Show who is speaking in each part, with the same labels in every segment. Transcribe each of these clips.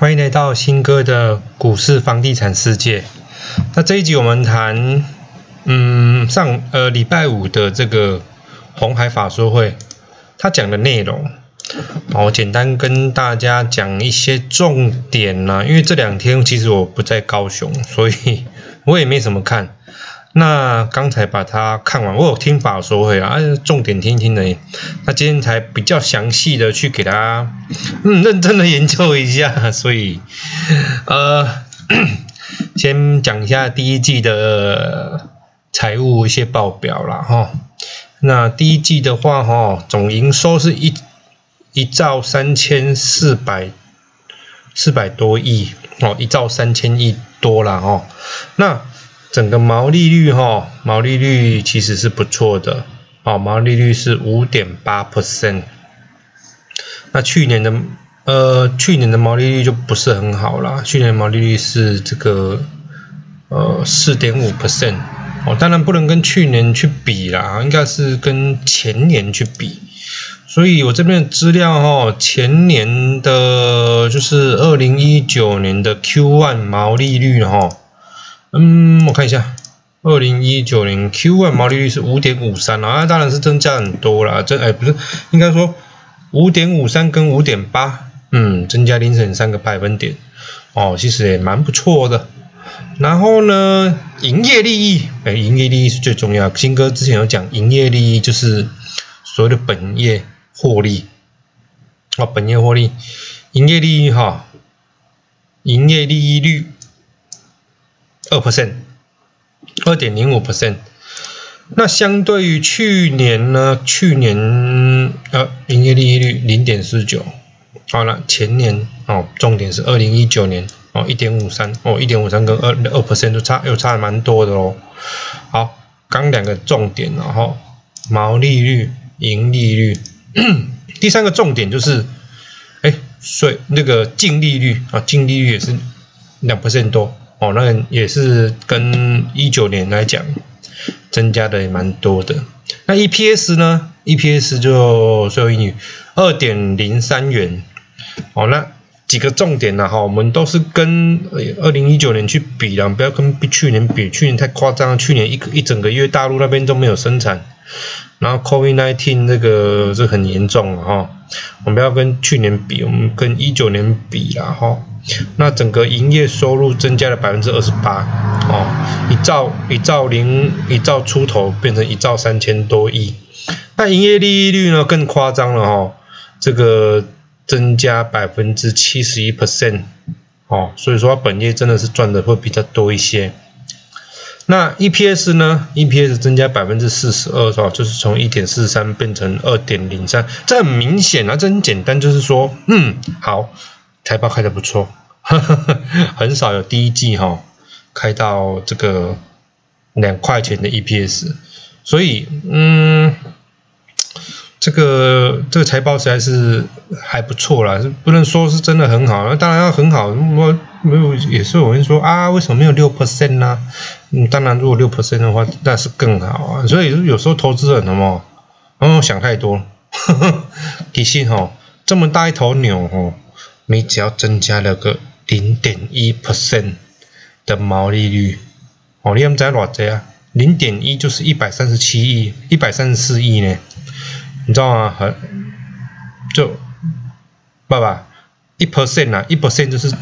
Speaker 1: 欢迎来到新哥的股市房地产世界。那这一集我们谈，嗯，上呃礼拜五的这个红海法说会，他讲的内容，我简单跟大家讲一些重点呢。因为这两天其实我不在高雄，所以我也没怎么看。那刚才把它看完，我有听法说会啊，重点听听的。那今天才比较详细的去给他，嗯，认真的研究一下。所以，呃，先讲一下第一季的财务一些报表啦，哈。那第一季的话，哈，总营收是一一兆三千四百四百多亿，哦，一兆三千亿多了，哦，那。整个毛利率哈，毛利率其实是不错的，哦，毛利率是五点八 percent。那去年的呃，去年的毛利率就不是很好啦，去年毛利率是这个呃四点五 percent，哦，当然不能跟去年去比啦，应该是跟前年去比。所以我这边的资料哈，前年的就是二零一九年的 Q one 毛利率哈。嗯，我看一下，二零一九年 Q1 毛利率是五点五三啊，当然是增加很多了，这哎不是，应该说五点五三跟五点八，嗯，增加零点三个百分点，哦，其实也蛮不错的。然后呢，营业利益，哎，营业利益是最重要。新哥之前有讲，营业利益就是所谓的本业获利，哦，本业获利，营业利益哈，营业利益率。二 percent，二点零五 percent。那相对于去年呢？去年呃，营业利率零点四九。好了，前年哦，重点是二零一九年哦，一点五三哦，一点五三跟二二 percent 都差又差蛮多的喽。好，刚两个重点然后毛利率、盈利率。第三个重点就是，哎，税那个净利率啊，净利率也是两 percent 多。哦，那也是跟一九年来讲，增加的也蛮多的。那 EPS 呢？EPS 就税后盈余二点零三元。哦，那几个重点呢？哈，我们都是跟二零一九年去比的，不要跟比去年比，去年太夸张，去年一一整个月大陆那边都没有生产。然后 COVID nineteen 这个是很严重了哈，我们不要跟去年比，我们跟一九年比了哈。那整个营业收入增加了百分之二十八，哦，一兆一兆零一兆出头变成一兆三千多亿。那营业利率呢更夸张了哈，这个增加百分之七十一 percent，哦，所以说本业真的是赚的会比较多一些。那 EPS 呢？EPS 增加百分之四十二，是吧？就是从一点四三变成二点零三，这很明显啊，这很简单，就是说，嗯，好，财报开的不错，很少有第一季哈开到这个两块钱的 EPS，所以，嗯。这个这个财报实在是还不错啦，不能说是真的很好，那当然要很好。我没有也是有人说啊，为什么没有六 percent 呢？嗯，当然如果六 percent 的话，那是更好啊。所以有时候投资人什么，哦想太多。其实哈，这么大一头牛哦，你只要增加了个零点一 percent 的毛利率，哦，你们在偌济啊？零点一就是一百三十七亿，一百三十四亿呢。你知道吗？很就爸爸一 percent 啊，一 percent 就是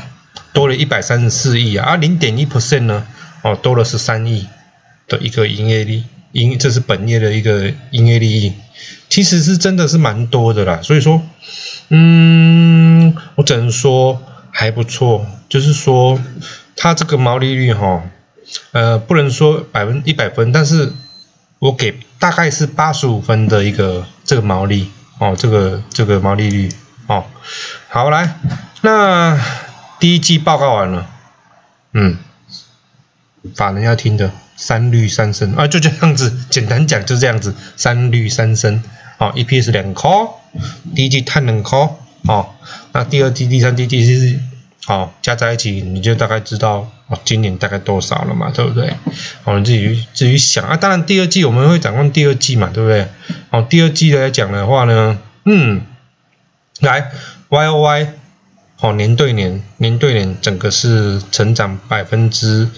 Speaker 1: 多了一百三十四亿啊，啊零点一 percent 呢，哦多了十三亿的一个营业利营，这是本业的一个营业利益，其实是真的是蛮多的啦。所以说，嗯，我只能说还不错，就是说它这个毛利率哈，呃，不能说百分一百分，但是。我给大概是八十五分的一个这个毛利哦，这个这个毛利率哦，好来，那第一季报告完了，嗯，法人要听的三绿三升啊，就这样子，简单讲就这样子，三绿三升，哦，EPS 两颗，第一季碳两颗，哦，那第二季、第三季、第四季。好，加在一起你就大概知道哦，今年大概多少了嘛，对不对？哦，你自己自己想啊。当然第二季我们会展望第二季嘛，对不对？哦，第二季来讲的话呢，嗯，来 Y O Y 哦，年对年，年对年整个是成长百分之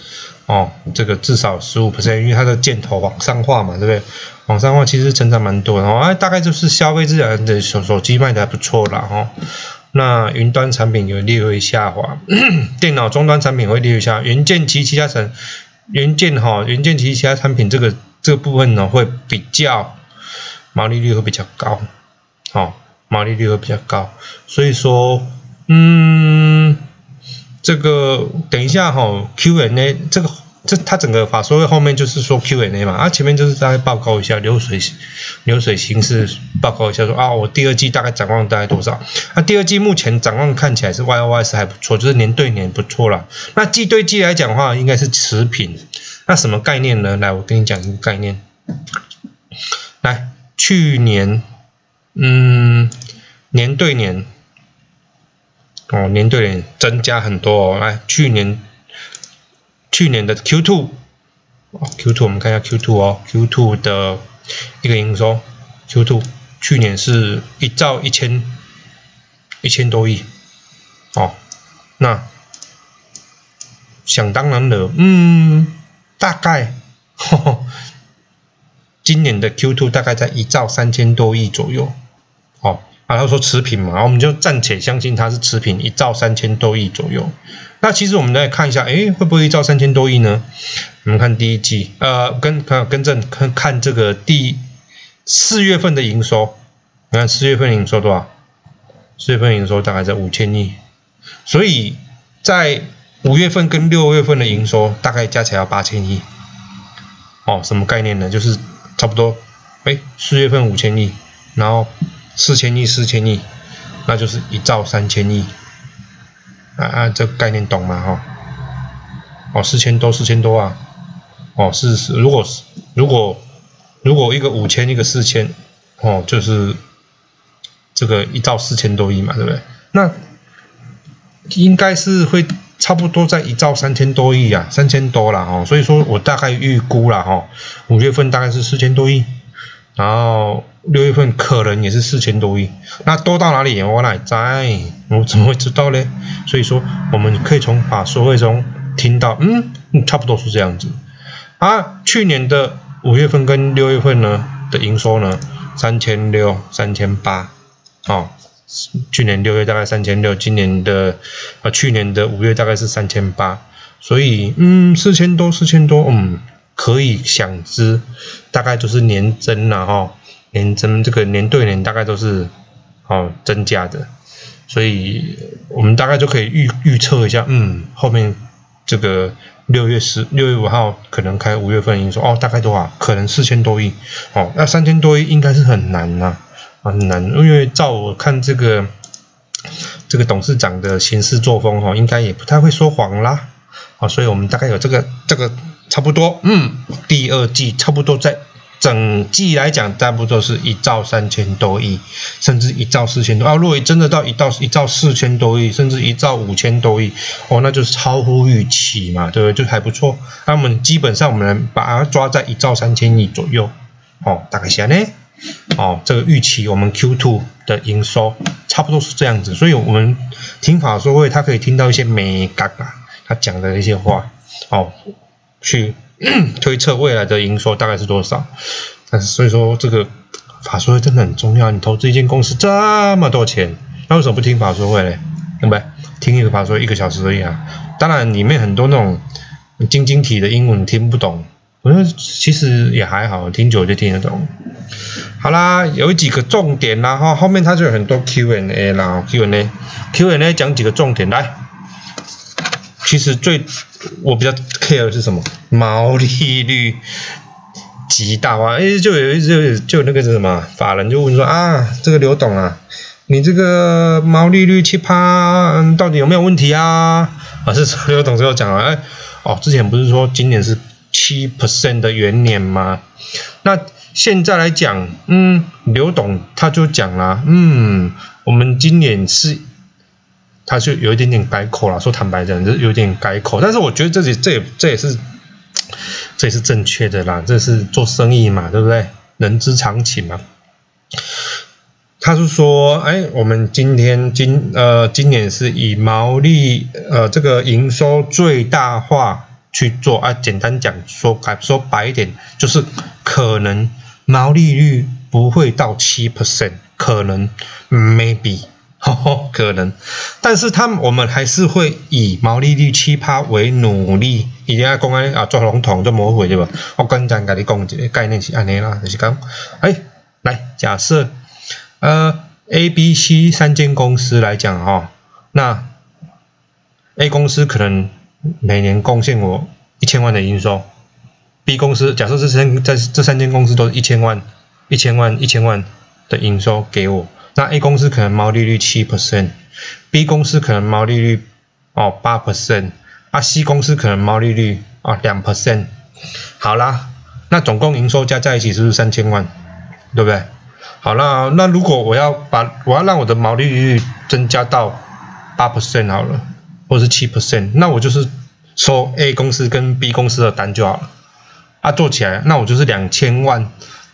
Speaker 1: 哦，这个至少十五 percent，因为它的箭头往上画嘛，对不对？往上画其实成长蛮多的哦，哎，大概就是消费自然的手手机卖的还不错啦哈。那云端产品有略微下滑，电脑终端产品会略微下，元件及其他产元件哈，元件及其他产品这个这个部分呢会比较毛利率会比较高，好，毛利率会比较高，所以说。嗯，这个等一下哈，Q&A 这个这它整个法说会后面就是说 Q&A 嘛，啊前面就是大概报告一下流水流水形式报告一下说啊我第二季大概展望大概多少？那第二季目前展望看起来是 Y O Y 是还不错，就是年对年不错了。那季对季来讲的话应该是持平。那什么概念呢？来我跟你讲一个概念。来，去年嗯年对年。哦，年对年增加很多哦。来，去年去年的 Q2 哦，Q2 我们看一下 Q2 哦，Q2 的一个营收，Q2 去年是一兆一千一千多亿哦。那想当然了，嗯，大概 今年的 Q2 大概在一兆三千多亿左右。啊，他说持平嘛，然后我们就暂且相信它是持平，一兆三千多亿左右。那其实我们来看一下，哎，会不会一兆三千多亿呢？我们看第一季，呃，跟看跟正看看这个第四月份的营收，你看四月份营收多少？四月份营收大概在五千亿，所以在五月份跟六月份的营收大概加起来要八千亿。哦，什么概念呢？就是差不多，哎，四月份五千亿，然后。四千亿，四千亿，那就是一兆三千亿，啊啊，这概念懂吗？哈，哦，四千多，四千多啊，哦，是是，如果是如果如果一个五千，一个四千，哦，就是这个一兆四千多亿嘛，对不对？那应该是会差不多在一兆三千多亿啊，三千多了哈，所以说我大概预估了哈，五月份大概是四千多亿。然后六月份可能也是四千多亿，那多到哪里？我哪在？我怎么会知道呢？所以说，我们可以从法说会中听到，嗯，差不多是这样子。啊，去年的五月份跟六月份呢的营收呢，三千六、三千八，哦，去年六月大概三千六，今年的啊，去年的五月大概是三千八，所以嗯，四千多，四千多，嗯。可以想知，大概就是年增了哈，年增这个年对年大概都是哦增加的，所以我们大概就可以预预测一下，嗯，后面这个六月十六月五号可能开五月份营收哦，大概多少？可能四千多亿哦，那三千多亿应该是很难呐，很难，因为照我看这个这个董事长的行事作风哈，应该也不太会说谎啦，啊，所以我们大概有这个这个。差不多，嗯，第二季差不多在整季来讲，差不多是一兆三千多亿，甚至一兆四千多啊。如果真的到一兆一兆四千多亿，甚至一兆五千多亿，哦，那就是超乎预期嘛，对不对？就还不错。那我们基本上我们把它抓在一兆三千亿左右，哦，大概下呢，哦，这个预期我们 Q2 的营收差不多是这样子，所以我们听法说会，他可以听到一些美感啊，他讲的一些话，哦。去 推测未来的营收大概是多少，但是所以说这个法说会真的很重要。你投资一间公司这么多钱，那为什么不听法说会呢？对不对？听一个法说一个小时而已啊。当然里面很多那种晶晶体的英文听不懂，我觉得其实也还好，听久就听得懂。好啦，有几个重点啦哈，后面它就有很多 Q&A 啦，Q&A，Q&A 讲几个重点来。其实最我比较 care 的是什么？毛利率极大化。哎，就有一就就那个是什么？法人就问说啊，这个刘董啊，你这个毛利率七趴，到底有没有问题啊？啊，是刘董最后讲了，哎，哦，之前不是说今年是七 percent 的元年吗？那现在来讲，嗯，刘董他就讲了，嗯，我们今年是。他就有一点点改口了，说坦白讲，就有点改口。但是我觉得这里这也这也是这也是正确的啦，这是做生意嘛，对不对？人之常情嘛。他是说，哎，我们今天今呃今年是以毛利呃这个营收最大化去做啊，简单讲说改说白一点，就是可能毛利率不会到七 percent，可能 maybe。可能，但是他们我们还是会以毛利率七趴为努力，一定要讲安啊做笼统做模糊对吧？我简单跟你讲一个概念是安尼啦，就是讲，哎，来假设，呃，A、B、C 三间公司来讲哈，那 A 公司可能每年贡献我一千万的营收，B 公司假设这三在这三间公司都是一千万、一千万、一千万的营收给我。那 A 公司可能毛利率七 percent，B 公司可能毛利率哦八 percent，啊 C 公司可能毛利率啊两 percent，好啦，那总共营收加在一起是不是三千万？对不对？好，啦那如果我要把我要让我的毛利率增加到八 percent 好了，或者是七 percent，那我就是收 A 公司跟 B 公司的单就好了，啊做起来，那我就是两千万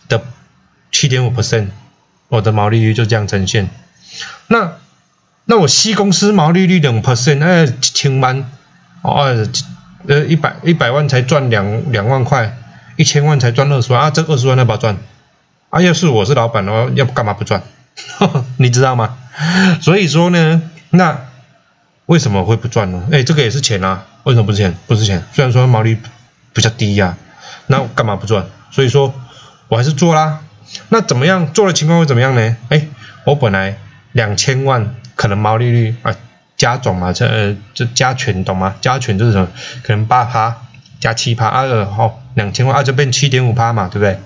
Speaker 1: 的七点五 percent。我的毛利率就这样呈现。那那我 C 公司毛利率两 percent，哎，千万哦，呃，一百一百万才赚两两万块，一千万才赚二十万啊，这二十万要不要赚？啊，要是我是老板的话，要不干嘛不赚？你知道吗？所以说呢，那为什么会不赚呢？哎，这个也是钱啊，为什么不是钱？不是钱，虽然说毛利比较低呀，那干嘛不赚？所以说我还是做啦。那怎么样做的情况会怎么样呢？哎，我本来两千万可能毛利率啊加总嘛，这呃这加权懂吗？加权就是什么？可能八趴加七趴，二好两千万啊就变七点五趴嘛，对不对？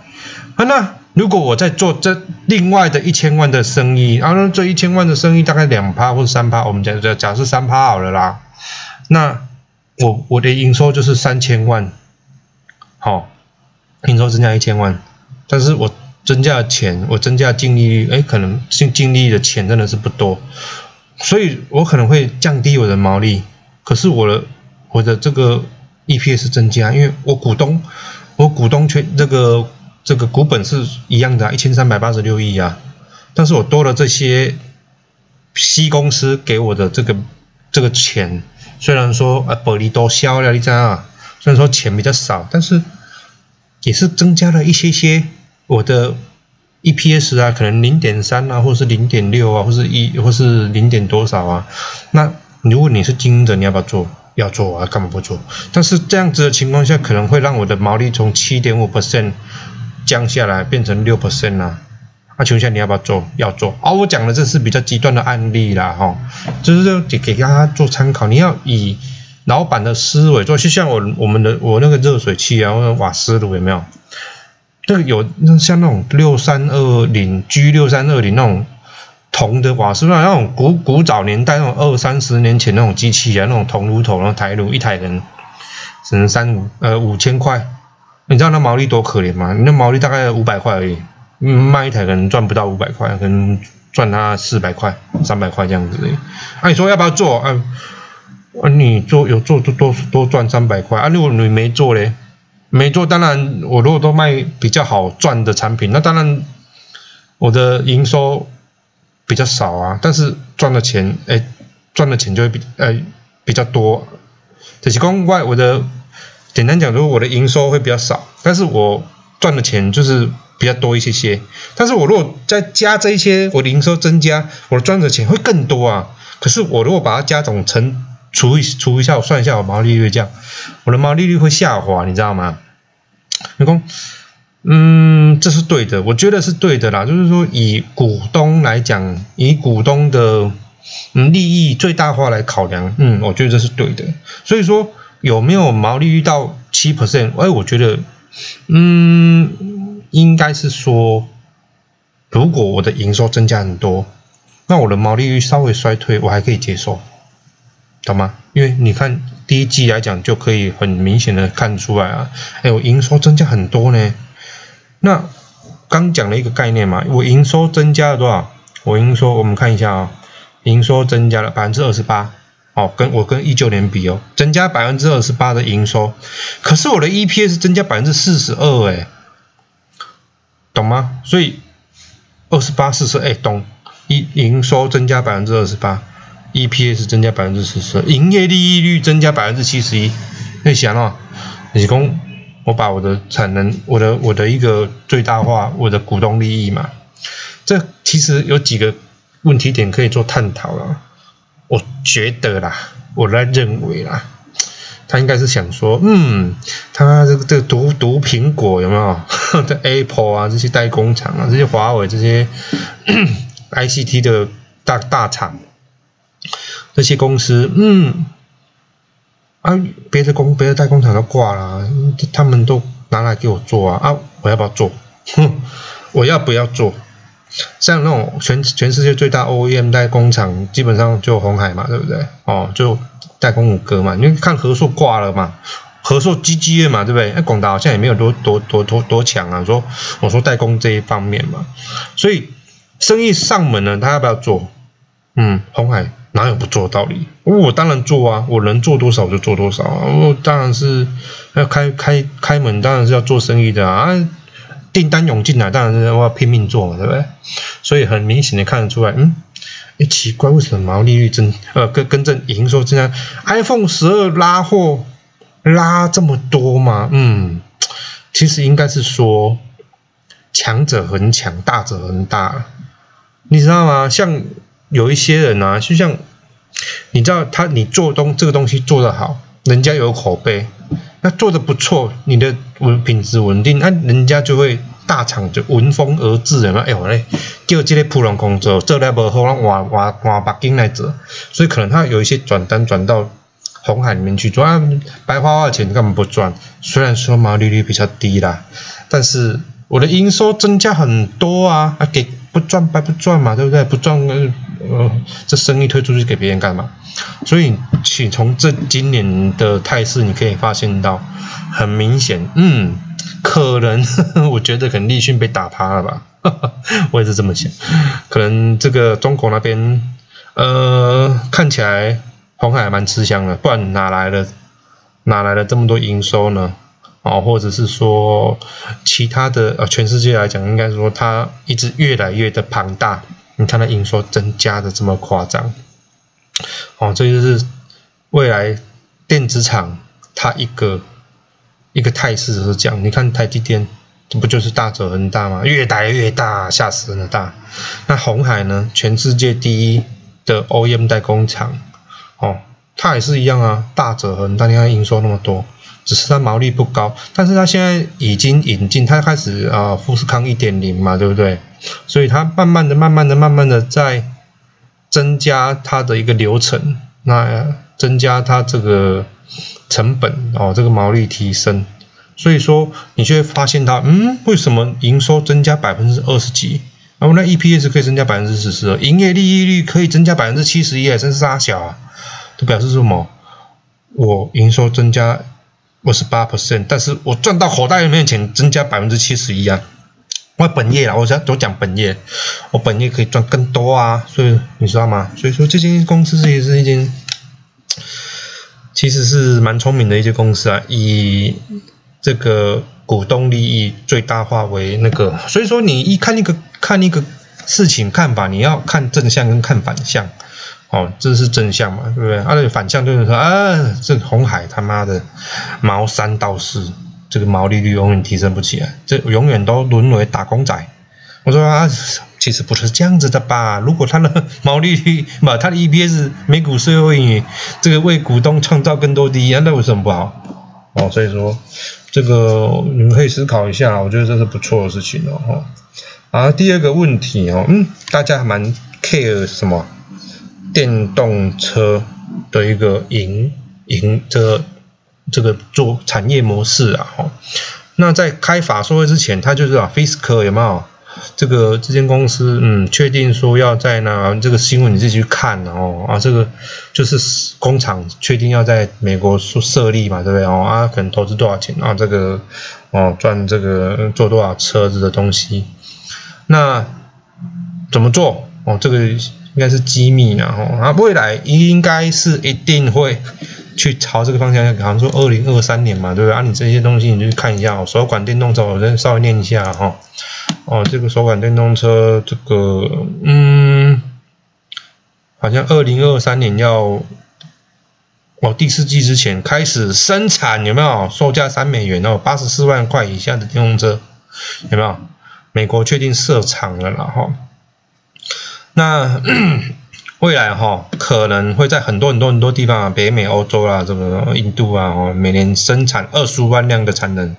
Speaker 1: 啊那如果我在做这另外的一千万的生意，啊那这一千万的生意大概两趴或者三趴，我们假假假设三趴好了啦。那我我的营收就是三千万，好，营收增加一千万，但是我。增加钱，我增加净利率，哎，可能净净利的钱真的是不多，所以我可能会降低我的毛利，可是我的我的这个 EPS 增加，因为我股东我股东权这个这个股本是一样的，一千三百八十六亿啊，但是我多了这些 C 公司给我的这个这个钱，虽然说啊薄利多销了，你知道啊，虽然说钱比较少，但是也是增加了一些些。我的 EPS 啊，可能零点三啊，或是零点六啊，或是一，或是零点多少啊？那如果你是经营者，你要不要做？要做啊，干嘛不做？但是这样子的情况下，可能会让我的毛利从七点五 percent 降下来，变成六 percent 啊。那请问下，你要不要做？要做。哦，我讲的这是比较极端的案例啦，哈，就是给给大家做参考。你要以老板的思维做，就像我我们的我那个热水器啊，或者瓦斯炉有没有？这个有那像那种六三二零 G 六三二零那种铜的瓦斯炉，那种古古早年代那种二三十年前那种机器啊，那种铜炉头，然后台炉一台人只能三五呃五千块，你知道那毛利多可怜吗？你那毛利大概五百块而已，卖一台可能赚不到五百块，可能赚他四百块、三百块这样子。啊，你说要不要做？啊，啊你做有做多多多赚三百块啊？如果你没做嘞？没做，当然我如果都卖比较好赚的产品，那当然我的营收比较少啊，但是赚的钱，哎，赚的钱就会比，呃，比较多。这是公外，我的简单讲，如果我的营收会比较少，但是我赚的钱就是比较多一些些。但是我如果再加这一些，我的营收增加，我赚的钱会更多啊。可是我如果把它加总成。除一除一下，我算一下，我毛利率这样，我的毛利率会下滑，你知道吗？员工，嗯，这是对的，我觉得是对的啦。就是说，以股东来讲，以股东的嗯利益最大化来考量，嗯，我觉得这是对的。所以说，有没有毛利率到七 percent？哎，我觉得，嗯，应该是说，如果我的营收增加很多，那我的毛利率稍微衰退，我还可以接受。懂吗？因为你看第一季来讲，就可以很明显的看出来啊，哎，我营收增加很多呢。那刚讲了一个概念嘛，我营收增加了多少？我营收我们看一下啊，营收增加了百分之二十八，哦，跟我跟一九年比哦，增加百分之二十八的营收，可是我的 EPS 增加百分之四十二，哎，懂吗？所以二十八四十，哎，懂一营收增加百分之二十八，EPS 增加百分之十四十，营业利益率增加百分之七十一。你想啊，你讲我把我的产能，我的我的一个最大化，我的股东利益嘛，这其实有几个问题点可以做探讨了。我觉得啦，我来认为啦。他应该是想说，嗯，他这个这个毒毒苹果有没有？这 Apple 啊，这些代工厂啊，这些华为这些 ICT 的大大厂，这些公司，嗯，啊，别的工别的代工厂都挂了，他们都拿来给我做啊，啊，我要不要做？哼，我要不要做？像那种全全世界最大 OEM 代工厂，基本上就红海嘛，对不对？哦，就。代工五哥嘛，因为看和硕挂了嘛，和硕 G G 嘛，对不对？那广达好像也没有多多多多多强啊。说我说代工这一方面嘛，所以生意上门了，他要不要做？嗯，红海哪有不做的道理？我当然做啊，我能做多少就做多少啊。我当然是要开开开门，当然是要做生意的啊。订单涌进来，当然是要拼命做嘛，对不对？所以很明显的看得出来，嗯。哎，奇怪，为什么毛利率增呃跟跟正营收增加？iPhone 十二拉货拉这么多吗？嗯，其实应该是说强者恒强，大者恒大，你知道吗？像有一些人啊，就像你知道他你做东这个东西做得好，人家有口碑，那做的不错，你的稳品质稳定，那人家就会。大厂就闻风而至，有没有？哎，我嘞叫这个普通工作做了不好，让换换换北京来做，所以可能他有一些转单转到红海里面去做，白花花的钱根本不赚。虽然说毛利率比较低啦，但是我的营收增加很多啊，啊给不赚白不赚嘛，对不对？不赚呃，这生意推出去给别人干嘛？所以，请从这今年的态势，你可以发现到很明显，嗯。可能 我觉得可能立讯被打趴了吧，我也是这么想。可能这个中国那边，呃，看起来红海蛮吃香的，不然哪来的哪来的这么多营收呢？哦，或者是说其他的呃，全世界来讲，应该说它一直越来越的庞大。你看它营收增加的这么夸张，哦，这就是未来电子厂它一个。一个态势是这样，你看台积电，这不就是大折痕大吗？越来越大，吓死人的大。那红海呢？全世界第一的 OEM 代工厂，哦，它也是一样啊，大折痕大。你看营收那么多，只是它毛利不高，但是它现在已经引进，它开始啊富士康一点零嘛，对不对？所以它慢慢的、慢慢的、慢慢的在增加它的一个流程，那增加它这个。成本哦，这个毛利提升，所以说你就会发现它，嗯，为什么营收增加百分之二十几，然后那 EPS 可以增加百分之十四，营业利益率可以增加百分之七十一，真是傻小啊！都表示什么？我营收增加二十八 percent，但是我赚到口袋里面钱增加百分之七十一啊！我本业啊，我讲都讲本业，我本业可以赚更多啊！所以你知道吗？所以说这间公司也是一间。其实是蛮聪明的一些公司啊，以这个股东利益最大化为那个，所以说你一看一个看一个事情看法，你要看正向跟看反向，哦，这是正向嘛，对不对？啊，反向就是说啊，这红海他妈的毛三到四，这个毛利率永远提升不起来，这永远都沦为打工仔。我说啊。其实不是这样子的吧？如果他的毛利率不，它的 EPS 每股税后盈余，这个为股东创造更多利益，那为什么不好？哦，所以说这个你们可以思考一下，我觉得这是不错的事情哦。啊，第二个问题哦，嗯，大家蛮 care 什么？电动车的一个营营这个这个做产业模式啊，哈，那在开法说会之前，他就是啊，Fisker 有没有？这个这间公司，嗯，确定说要在那这个新闻你自己去看哦啊，这个就是工厂确定要在美国设设立嘛，对不对哦啊？可能投资多少钱啊？这个哦赚这个做多少车子的东西？那怎么做哦？这个应该是机密啊哦啊，未来应该是一定会去朝这个方向，好像说二零二三年嘛，对不对啊？你这些东西你就去看一下哦，手管电动车，我先稍微念一下哈。哦，这个手感电动车，这个，嗯，好像二零二三年要哦第四季之前开始生产，有没有？售价三美元哦，八十四万块以下的电动车，有没有？美国确定设厂了啦哈。那 未来哈可能会在很多很多很多地方啊，北美、欧洲啦，这个印度啊，哦，每年生产二十万辆的产能，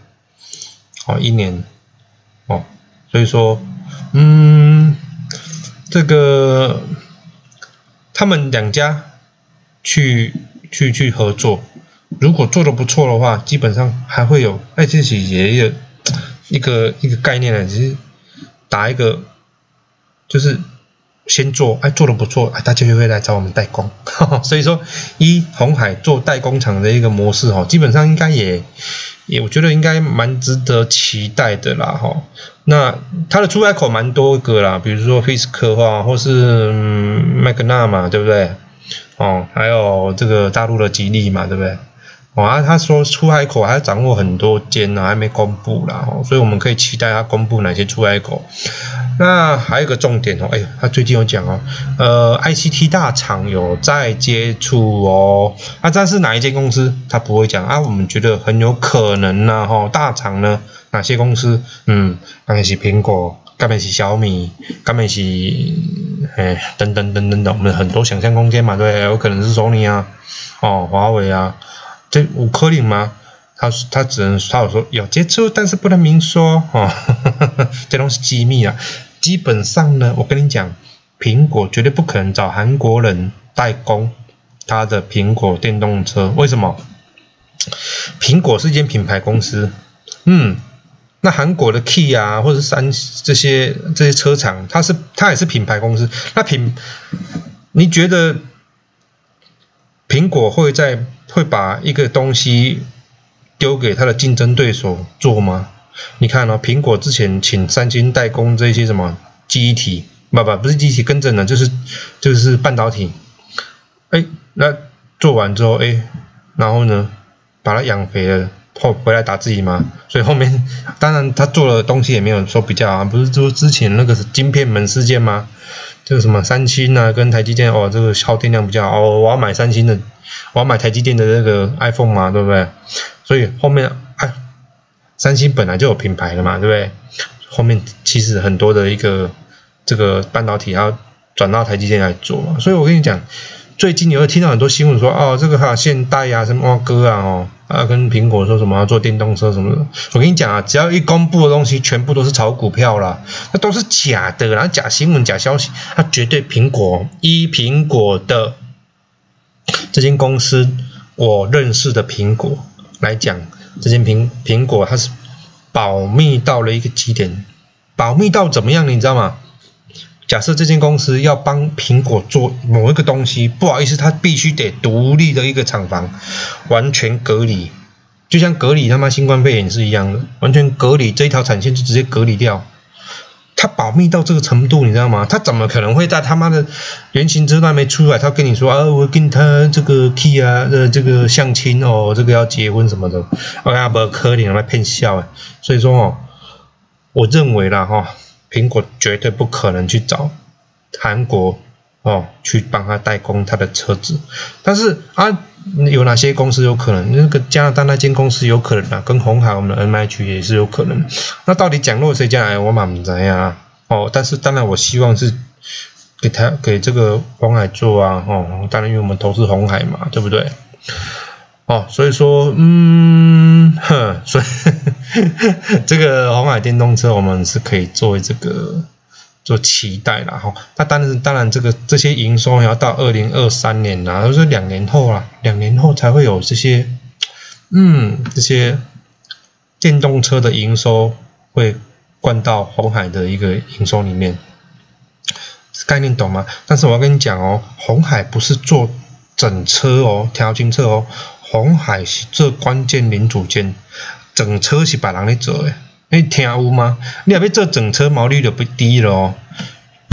Speaker 1: 哦，一年，哦，所以说，嗯，这个他们两家去去去合作，如果做的不错的话，基本上还会有爱自己也有一个一个概念呢，其实打一个就是。先做，哎，做的不错，哎，大家就会来找我们代工。所以说，一红海做代工厂的一个模式，哈，基本上应该也也，我觉得应该蛮值得期待的啦，哈。那它的出海口蛮多个啦，比如说 Fisker 话，或是麦格纳嘛，对不对？哦，还有这个大陆的吉利嘛，对不对？啊，他说出海口还要掌握很多间呢，还没公布啦，所以我们可以期待他公布哪些出海口。那还有一个重点哦，哎，他最近有讲哦，呃，ICT 大厂有在接触哦，啊，这是哪一间公司？他不会讲啊，我们觉得很有可能呢，哈，大厂呢，哪些公司？嗯，刚才是苹果，刚才是小米，刚才是，哎，等等等等等，我们很多想象空间嘛，对，有可能是索尼啊，哦，华为啊。这五颗零吗？他他只能他有说有接触，但是不能明说哦，这东西机密啊。基本上呢，我跟你讲，苹果绝对不可能找韩国人代工他的苹果电动车。为什么？苹果是一间品牌公司，嗯，那韩国的 Key 啊，或者是三这些这些车厂，它是它也是品牌公司。那品，你觉得苹果会在？会把一个东西丢给他的竞争对手做吗？你看哦，苹果之前请三星代工这些什么记忆体，不不不是机体，跟着呢，就是就是半导体。哎，那做完之后，哎，然后呢，把它养肥了后回来打自己吗？所以后面 当然他做的东西也没有说比较啊，不是说之前那个是晶片门事件吗？这个什么三星啊，跟台积电哦，这个耗电量比较哦，我要买三星的，我要买台积电的那个 iPhone 嘛，对不对？所以后面，三星本来就有品牌的嘛，对不对？后面其实很多的一个这个半导体要转到台积电来做嘛，所以我跟你讲。最近你会听到很多新闻说，哦，这个哈现代啊，什么哥啊，哦，啊跟苹果说什么要做电动车什么的。我跟你讲啊，只要一公布的东西，全部都是炒股票啦，那都是假的，然后假新闻、假消息，它绝对苹果依苹果的这间公司，我认识的苹果来讲，这件苹苹果它是保密到了一个极点，保密到怎么样，你知道吗？假设这间公司要帮苹果做某一个东西，不好意思，它必须得独立的一个厂房，完全隔离，就像隔离他妈新冠肺炎是一样的，完全隔离这一条产线就直接隔离掉。他保密到这个程度，你知道吗？他怎么可能会在他妈的原型车还没出来，他跟你说啊，我跟他这个 key 啊，呃，这个相亲哦，这个要结婚什么的，我讲不可能来骗笑哎。所以说哦，我认为啦哈。苹果绝对不可能去找韩国哦去帮他代工他的车子，但是啊有哪些公司有可能？那个加拿大那间公司有可能啊，跟红海我们的 M H 也是有可能。那到底讲落谁家来，我蛮不知啊。哦，但是当然我希望是给他给这个红海做啊。哦，当然因为我们投资红海嘛，对不对？哦，所以说，嗯，哼，所以 这个红海电动车我们是可以作为这个做期待啦，哈。那当然，当然这个这些营收要到二零二三年啦，都是两年后啦，两年后才会有这些，嗯，这些电动车的营收会灌到红海的一个营收里面，概念懂吗？但是我要跟你讲哦，红海不是做整车哦，调清车哦。红海是做关键零组件，整车是别人咧做诶，你听有吗？你若要做整车，毛利率就不低了哦。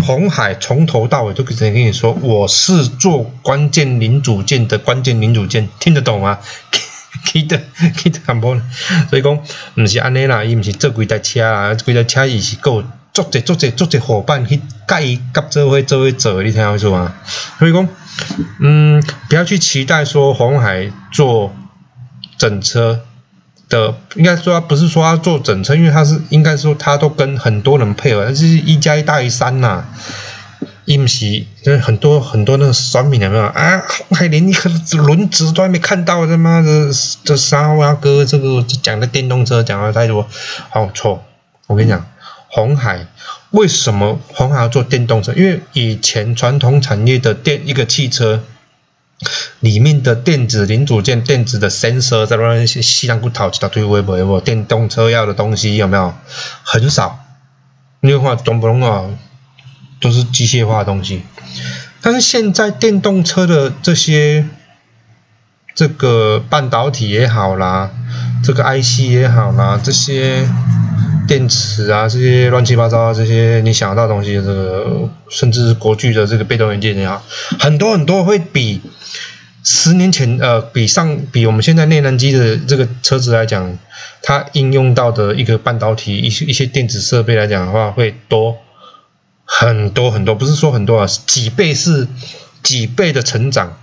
Speaker 1: 红海从头到尾都直接跟你说，我是做关键零组件的关键零组件，听得懂吗？记得记得淡薄，所以讲，毋是安尼啦，伊毋是做几台车啦，几台车伊是够。做者做者做者伙伴去盖甲做伙做伙做，你听有意思吗？所以讲，嗯，不要去期待说红海做整车的，应该说不是说他做整车，因为他是应该说他都跟很多人配合，就是一加一大于三呐。伊毋是，就是很多很多那个酸民有没有啊？还连一个轮子都还没看到，他妈的这沙瓦哥这个讲的电动车讲的太多，好错。我跟你讲，红海为什么红海要做电动车？因为以前传统产业的电一个汽车里面的电子零组件、电子的 sensor 在那些西洋骨头、其他堆微博有没有？电动车要的东西有没有？很少。因为话懂不懂啊？都是机械化的东西，但是现在电动车的这些这个半导体也好啦，这个 IC 也好啦，这些电池啊，这些乱七八糟啊这些你想得到东西，这个甚至是国巨的这个被动元件也好，很多很多会比十年前呃，比上比我们现在内燃机的这个车子来讲，它应用到的一个半导体一些一些电子设备来讲的话，会多。很多很多，不是说很多啊，几倍是几倍的成长，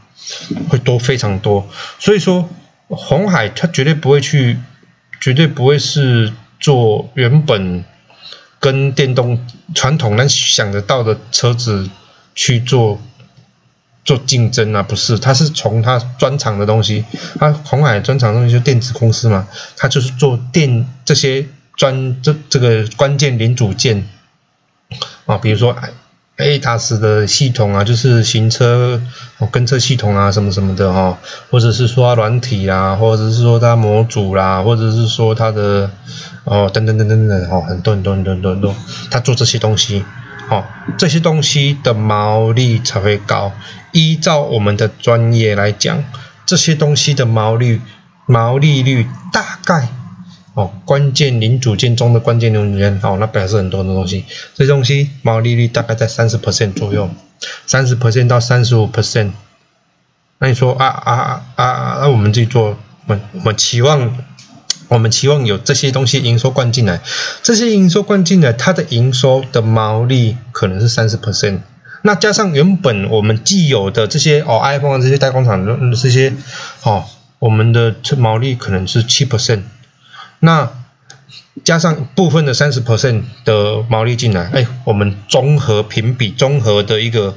Speaker 1: 会多非常多。所以说，红海它绝对不会去，绝对不会是做原本跟电动传统能想得到的车子去做做竞争啊，不是，他是从他专长的东西，他红海专长东西就电子公司嘛，他就是做电这些专这这个关键零组件。啊，比如说 A 达斯的系统啊，就是行车哦跟车系统啊，什么什么的哈，或者是说软体啦，或者是说它模组啦，或者是说它的哦等等等等等哈，很多很多很多很多很多，他做这些东西，哦，这些东西的毛利才会高。依照我们的专业来讲，这些东西的毛利毛利率大概。哦，关键零组件中的关键零组件，哦，那表示很多的东西，这东西毛利率大概在三十 percent 左右，三十 percent 到三十五 percent。那你说啊啊啊啊，那我们自己做，我们我们期望，我们期望有这些东西营收灌进来，这些营收灌进来，它的营收的毛利可能是三十 percent，那加上原本我们既有的这些哦，iPhone 这些代工厂的这些，哦，我们的毛利可能是七 percent。那加上部分的三十 percent 的毛利进来，哎，我们综合评比，综合的一个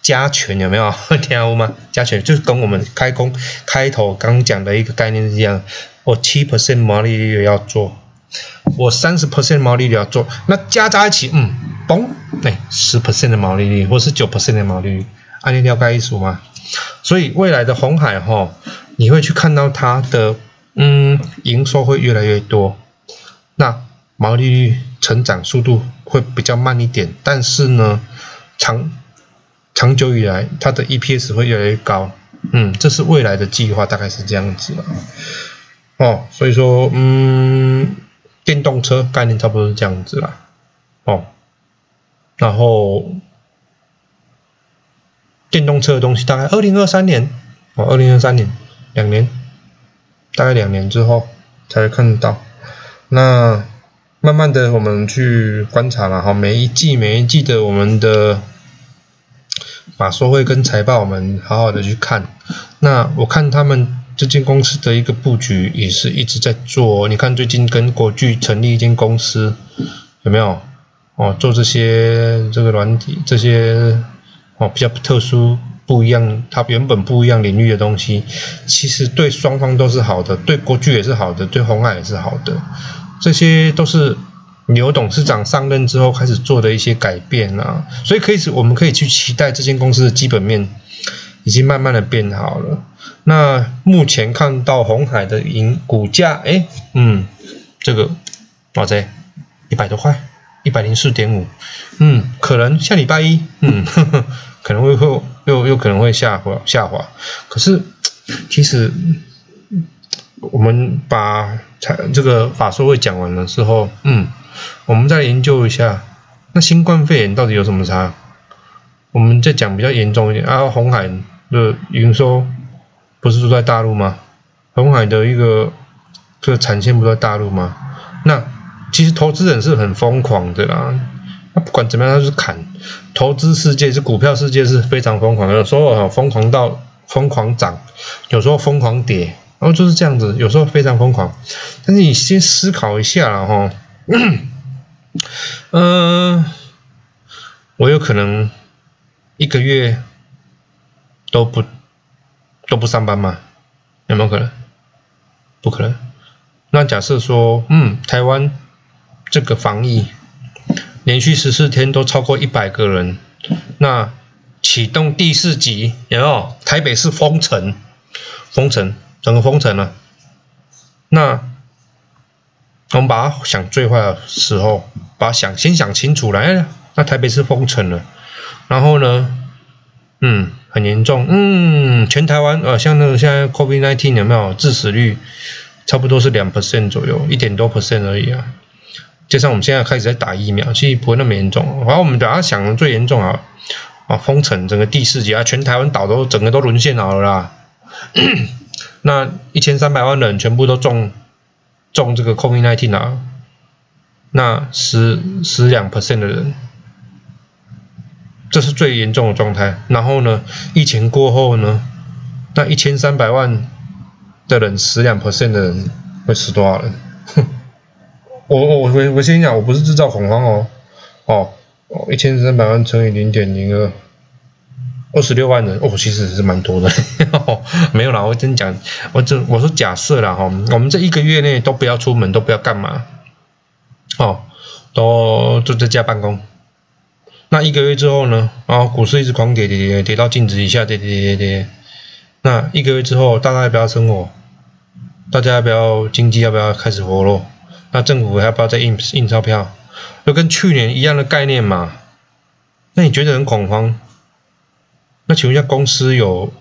Speaker 1: 加权有没有？听到吗？加权就是跟我们开工开头刚讲的一个概念是一样，我七 percent 毛利率也要做，我三十 percent 毛利率要做，那加在一起，嗯，嘣，哎，十 percent 的毛利率，或是九 percent 的毛利率，按你了解意思吗？所以未来的红海哈，你会去看到它的。嗯，营收会越来越多，那毛利率成长速度会比较慢一点，但是呢，长长久以来它的 EPS 会越来越高。嗯，这是未来的计划，大概是这样子了。哦，所以说，嗯，电动车概念差不多是这样子啦。哦，然后电动车的东西大概二零二三年，哦，二零二三年两年。大概两年之后才会看到，那慢慢的我们去观察了哈，每一季每一季的我们的法说会跟财报，我们好好的去看。那我看他们这间公司的一个布局也是一直在做。你看最近跟国巨成立一间公司，有没有？哦，做这些这个软体这些哦比较特殊。不一样，它原本不一样领域的东西，其实对双方都是好的，对国巨也是好的，对红海也是好的，这些都是牛董事长上任之后开始做的一些改变啊，所以可以我们可以去期待这间公司的基本面已经慢慢的变好了。那目前看到红海的银股价，哎，嗯，这个哇塞，一百多块，一百零四点五，嗯，可能下礼拜一，嗯，可能会会。又又可能会下滑下滑，可是其实我们把才这个法说会讲完了之后，嗯，我们再研究一下，那新冠肺炎到底有什么差？我们再讲比较严重一点啊，红海的营收不是住在大陆吗？红海的一个这个产线不在大陆吗？那其实投资人是很疯狂的啦，那不管怎么样，他是砍。投资世界是股票世界是非常疯狂的，有时候疯狂到疯狂涨，有时候疯狂跌，然后就是这样子，有时候非常疯狂。但是你先思考一下了哈，嗯，我有可能一个月都不都不上班吗？有没有可能？不可能。那假设说，嗯，台湾这个防疫。连续十四天都超过一百个人，那启动第四级有没有？台北市封城，封城，整个封城了。那我们把它想最坏的时候，把它想先想清楚了。那台北市封城了，然后呢，嗯，很严重，嗯，全台湾呃，像那个现在 COVID-19 有没有致死率，差不多是两 percent 左右，一点多 percent 而已啊。加上我们现在开始在打疫苗，其实不会那么严重。然后我们把它想的最严重啊，啊封城整个第四级啊，全台湾岛都整个都沦陷好了啦。那一千三百万人全部都中中这个 COVID-19 啊，那十十两 percent 的人，这是最严重的状态。然后呢，疫情过后呢，那一千三百万的人十两 percent 的人会死多少人？我我我我先讲，我不是制造恐慌哦，哦哦，一千三百万乘以零点零二，二十六万人哦，其实是蛮多的，没有啦，我真讲，我这我说假设啦哈，我们这一个月内都不要出门，都不要干嘛，哦，都就在家办公，那一个月之后呢，啊，股市一直狂跌跌跌跌到净值以下跌跌跌跌，那一个月之后大家要不要生活？大家要不要经济要不要开始活络？那政府要不要再印印钞票？就跟去年一样的概念嘛。那你觉得很恐慌？那请问一下，公司有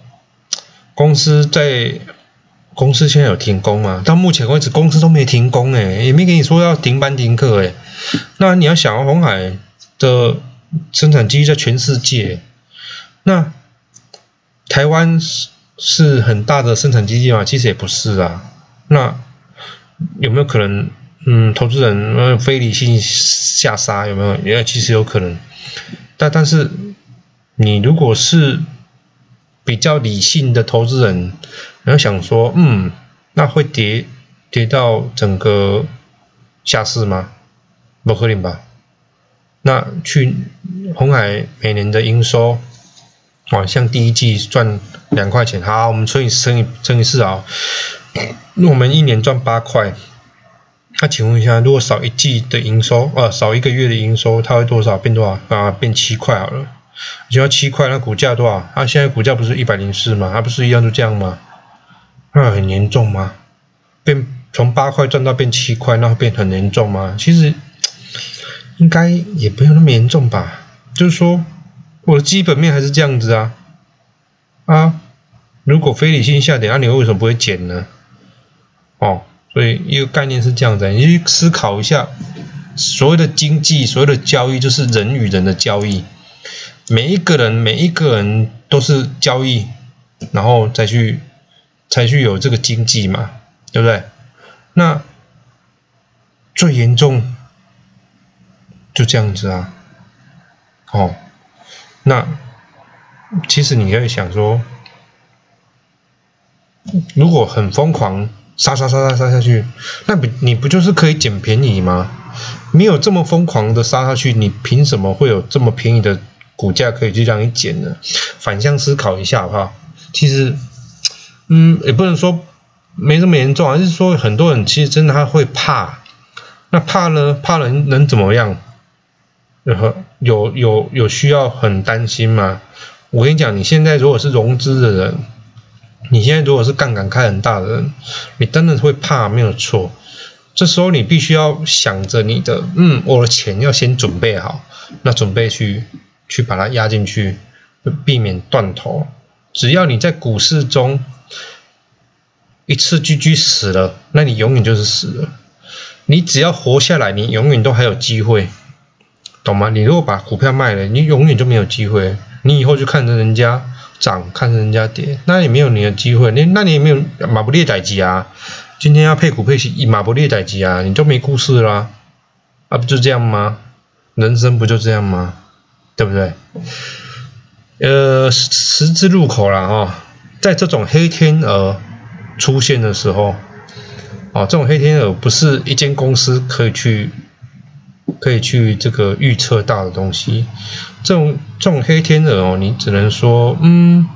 Speaker 1: 公司在公司现在有停工吗？到目前为止，公司都没停工哎，也没跟你说要停班停课哎。那你要想，红海的生产基地在全世界，那台湾是是很大的生产基地吗？其实也不是啊。那有没有可能？嗯，投资人呃非理性下杀有没有？也其实有可能，但但是你如果是比较理性的投资人，然后想说，嗯，那会跌跌到整个下市吗？不可能吧？那去红海每年的营收，哦，像第一季赚两块钱，好，我们乘以乘以乘以四啊，那我们一年赚八块。那请问一下，如果少一季的营收，呃，少一个月的营收，它会多少？变多少？啊，变七块好了。就要七块，那股价多少？它现在股价不是一百零四吗？它不是一样就这样吗？那很严重吗？变从八块赚到变七块，那会变很严重吗？其实应该也不用那么严重吧。就是说，我的基本面还是这样子啊。啊，如果非理性下跌，那你为什么不会减呢？哦。所以一个概念是这样子，你去思考一下，所谓的经济，所谓的交易，就是人与人的交易。每一个人，每一个人都是交易，然后再去，才去有这个经济嘛，对不对？那最严重就这样子啊，哦，那其实你可以想说，如果很疯狂。杀杀杀杀杀下去，那不你不就是可以捡便宜吗？没有这么疯狂的杀下去，你凭什么会有这么便宜的股价可以去让你捡呢？反向思考一下好不好？其实，嗯，也不能说没这么严重，而是说很多人其实真的他会怕，那怕呢？怕人能怎么样？有有有有需要很担心吗？我跟你讲，你现在如果是融资的人。你现在如果是杠杆开很大的人，你真的会怕，没有错。这时候你必须要想着你的，嗯，我的钱要先准备好，那准备去去把它压进去，避免断头。只要你在股市中一次居居死了，那你永远就是死了。你只要活下来，你永远都还有机会，懂吗？你如果把股票卖了，你永远就没有机会。你以后就看着人家。涨看着人家跌，那也没有你的机会。你那你也没有马不列代机啊？今天要配股配息，马不列代机啊，你就没故事啦。啊，不就这样吗？人生不就这样吗？对不对？呃，十字路口了哈，在这种黑天鹅出现的时候，哦，这种黑天鹅不是一间公司可以去可以去这个预测到的东西。这种这种黑天鹅哦，你只能说，嗯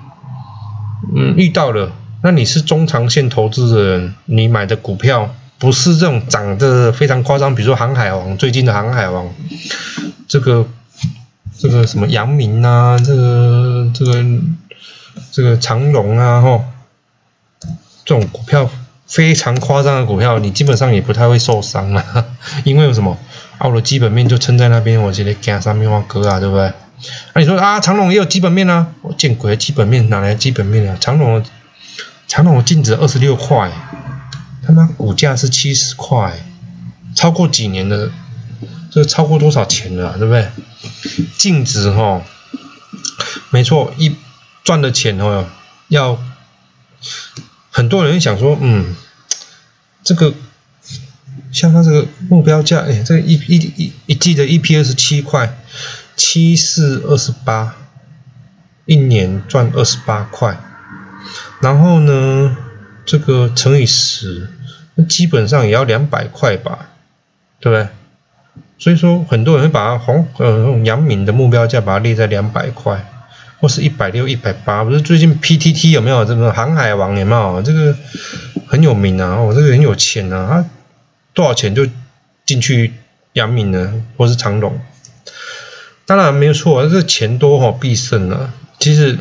Speaker 1: 嗯，遇到了。那你是中长线投资的人，你买的股票不是这种涨得非常夸张，比如说航海王，最近的航海王，这个。这个什么阳明啊，这个这个这个长隆啊，吼，这种股票非常夸张的股票，你基本上也不太会受伤啊，因为有什么？我的基本面就撑在那边，我直接加上面花割啊，对不对？那你说啊，长隆也有基本面啊？我见鬼，基本面哪来基本面啊？长隆长隆净值二十六块，他妈股价是七十块，超过几年的？这超过多少钱了，对不对？净值哈，没错，一赚的钱哦，要很多人想说，嗯，这个像他这个目标价，哎，这一一一一季的 EPS 七块，七四二十八，一年赚二十八块，然后呢，这个乘以十，那基本上也要两百块吧，对不对？所以说，很多人会把红呃阳明的目标价把它列在两百块，或是一百六、一百八。不是最近 PTT 有没有这个航海王有没有？这个很有名啊，我这个很有钱啊，他多少钱就进去阳明呢，或是长隆？当然没有错，这钱多哈必胜啊。其实，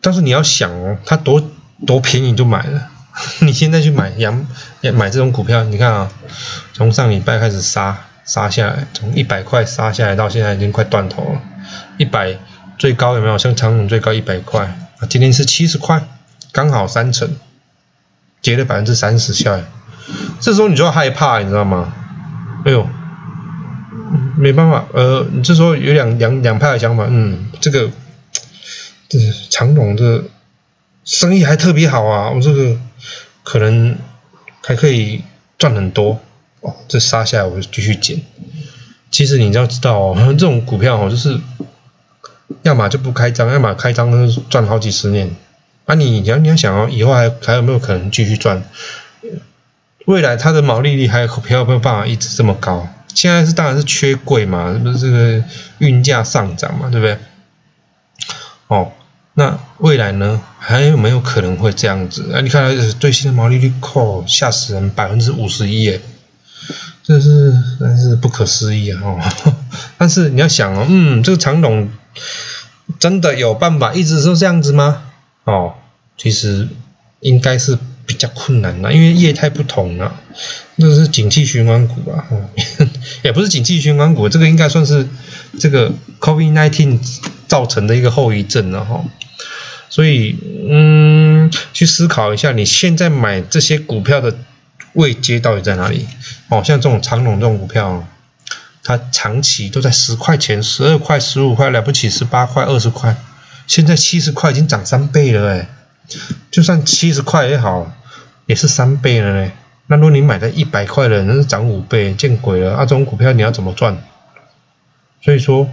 Speaker 1: 但是你要想哦，它多多便宜就买了。你现在去买阳买这种股票，你看啊，从上礼拜开始杀杀下来，从一百块杀下来到现在已经快断头了。一百最高有没有？像长隆最高一百块啊，今天是七十块，刚好三成，跌了百分之三十下来。这时候你就要害怕，你知道吗？哎呦，没办法，呃，你这时候有两两两派的想法，嗯，这个这长隆的生意还特别好啊，我这个。可能还可以赚很多哦，这杀下来我就继续减。其实你要知道哦，这种股票哦，就是要么就不开张，要么开张赚好几十年。啊，你你要你要想哦，以后还还有没有可能继续赚？未来它的毛利率还有没有办法一直这么高？现在是当然是缺柜嘛，不是这个运价上涨嘛，对不对？哦。那未来呢？还有没有可能会这样子？啊，你看最新的毛利率，扣吓死人，百分之五十一耶，这是真是不可思议啊！哦，但是你要想哦，嗯，这个长董真的有办法一直是这样子吗？哦，其实应该是比较困难的，因为业态不同了，那是景气循环股啊，也不是景气循环股，这个应该算是这个 COVID nineteen 造成的一个后遗症了哈。所以，嗯，去思考一下，你现在买这些股票的位阶到底在哪里？哦，像这种长隆这种股票，它长期都在十块钱、十二块、十五块，了不起十八块、二十块，现在七十块已经涨三倍了哎！就算七十块也好，也是三倍了嘞。那如果你买在一百块的，那是涨五倍，见鬼了！啊，这种股票你要怎么赚？所以说，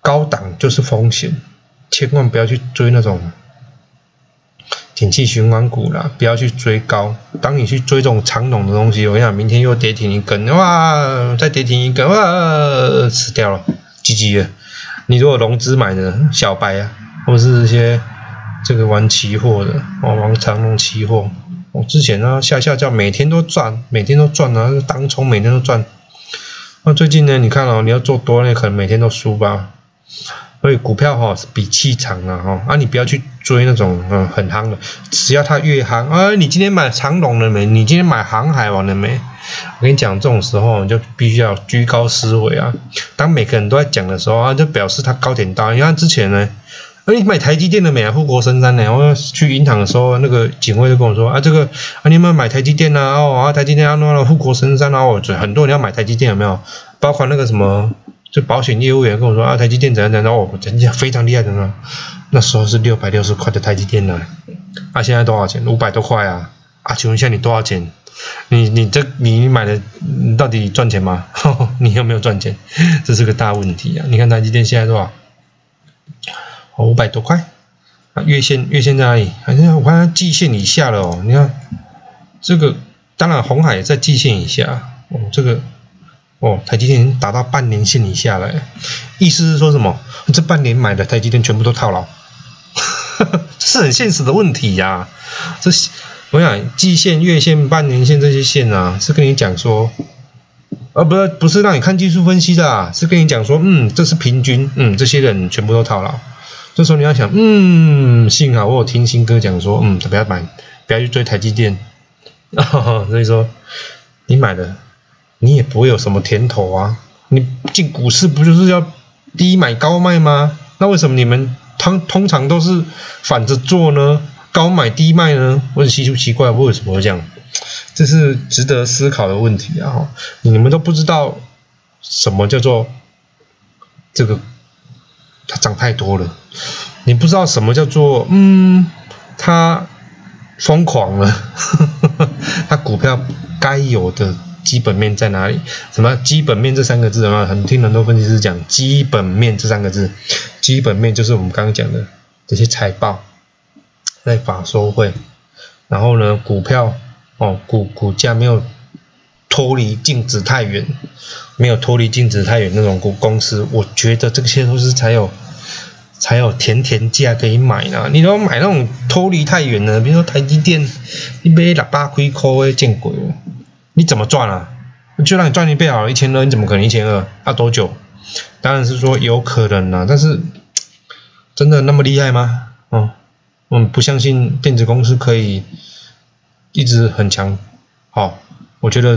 Speaker 1: 高档就是风险。千万不要去追那种景气循环股啦，不要去追高。当你去追这种长龙的东西，我跟你讲，明天又跌停一根，哇，再跌停一根，哇，死掉了，GG 了。你如果融资买的小白啊，或者是一些这个玩期货的，哦，玩长龙期货，我之前呢下下叫每天都赚，每天都赚啊，当冲每天都赚。那最近呢，你看哦，你要做多，那可能每天都输吧。所以股票哈是比气场啊哈，啊你不要去追那种嗯很夯的，只要它越夯，啊你今天买长隆了没？你今天买航海王了没？我跟你讲，这种时候你就必须要居高思维啊。当每个人都在讲的时候啊，就表示它高点大。你看之前呢，啊你买台积电的没啊？富国深山呢？我去银行的时候，那个警卫就跟我说啊，这个啊你有没有买台积电啊？哦啊台积电啊弄了富国深山啊，哦很多人要买台积电有没有？包括那个什么。就保险业务员跟我说啊，台积电怎样怎样，哦，人家非常厉害的呢。那时候是六百六十块的台积电呢，啊，现在多少钱？五百多块啊！啊，请问一下你多少钱？你你这你买的你到底赚钱吗？你有没有赚钱？这是个大问题啊！你看台积电现在多少？哦，五百多块。啊，月线月线在哪里？好像我看它季线以下了哦。你看这个，当然红海在季线以下哦。这个哦，台积电达到半年线以下了。意思是说什么？这半年买的台积电全部都套牢，这是很现实的问题呀。这我想季线、月线、半年线这些线啊，是跟你讲说，呃，不是不是让你看技术分析的，啊，是跟你讲说，嗯，这是平均，嗯，这些人全部都套牢。这时候你要想，嗯，幸好我有听新哥讲说，嗯，不要买，不要去追台积电。所以说，你买的，你也不会有什么甜头啊。你进股市不就是要低买高卖吗？那为什么你们通通常都是反着做呢？高买低卖呢？我很奇奇怪，为什么会这样？这是值得思考的问题啊！你们都不知道什么叫做这个。它涨太多了，你不知道什么叫做嗯，它疯狂了，它股票该有的基本面在哪里？什么基本面这三个字啊？很听很多分析师讲基本面这三个字，基本面就是我们刚刚讲的这些财报，在法收会，然后呢，股票哦股股价没有脱离净值太远。没有脱离净值太远那种股公司，我觉得这些都是才有才有甜甜价可以买呢。你要买那种脱离太远的，比如说台积电，一杯喇叭亏扣诶，见鬼了！你怎么赚啊？就让你赚一倍好了，一千二，你怎么可能一千二？要多久？当然是说有可能啦，但是真的那么厉害吗？嗯，我们不相信电子公司可以一直很强。好，我觉得。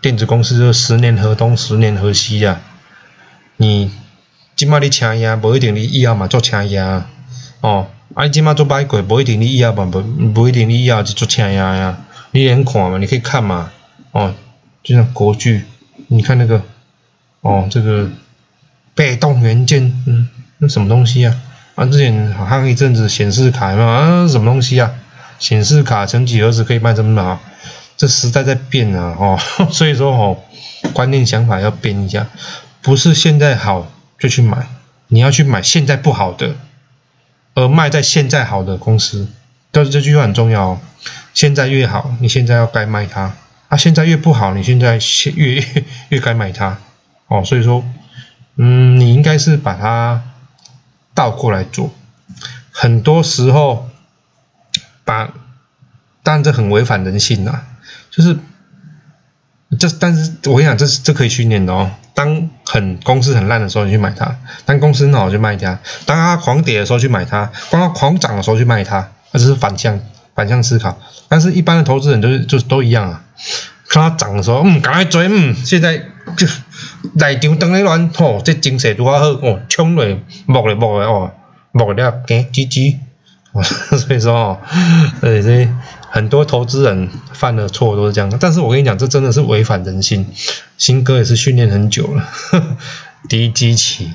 Speaker 1: 电子公司就十年河东，十年河西啊！你今麦你请呀，不一定你以后嘛做请呀。哦，啊你今麦做摆过，不一定你以后嘛不不一定你以后就做请呀呀。你连看嘛，你可以看嘛。哦，就像国剧，你看那个，哦这个被动元件，嗯，那什么东西啊？啊之前好像一阵子显示卡嘛，啊什么东西啊？显示卡曾几何时可以卖这么好？这时代在变啊，哦，所以说哦，观念想法要变一下，不是现在好就去买，你要去买现在不好的，而卖在现在好的公司，但是这句话很重要哦，现在越好，你现在要该卖它，啊，现在越不好，你现在越 越该买它，哦，所以说，嗯，你应该是把它倒过来做，很多时候把，当然这很违反人性呐。就是，这但是我跟你讲，这是这可以训练的哦。当很公司很烂的时候，你去买它；当公司很好就卖它；当它狂跌的时候去买它；当它狂涨的时候去卖它。那这是反向反向思考。但是一般的投资人就是就都一样啊。看它涨的时候，嗯，赶快追，嗯，现在就来场等来乱，吼，这精势拄好好，哦，冲来，摸来摸来，哦，摸了，给，G G。所以说哦，呃，这很多投资人犯的错都是这样。但是我跟你讲，这真的是违反人性。新哥也是训练很久了，第一机器，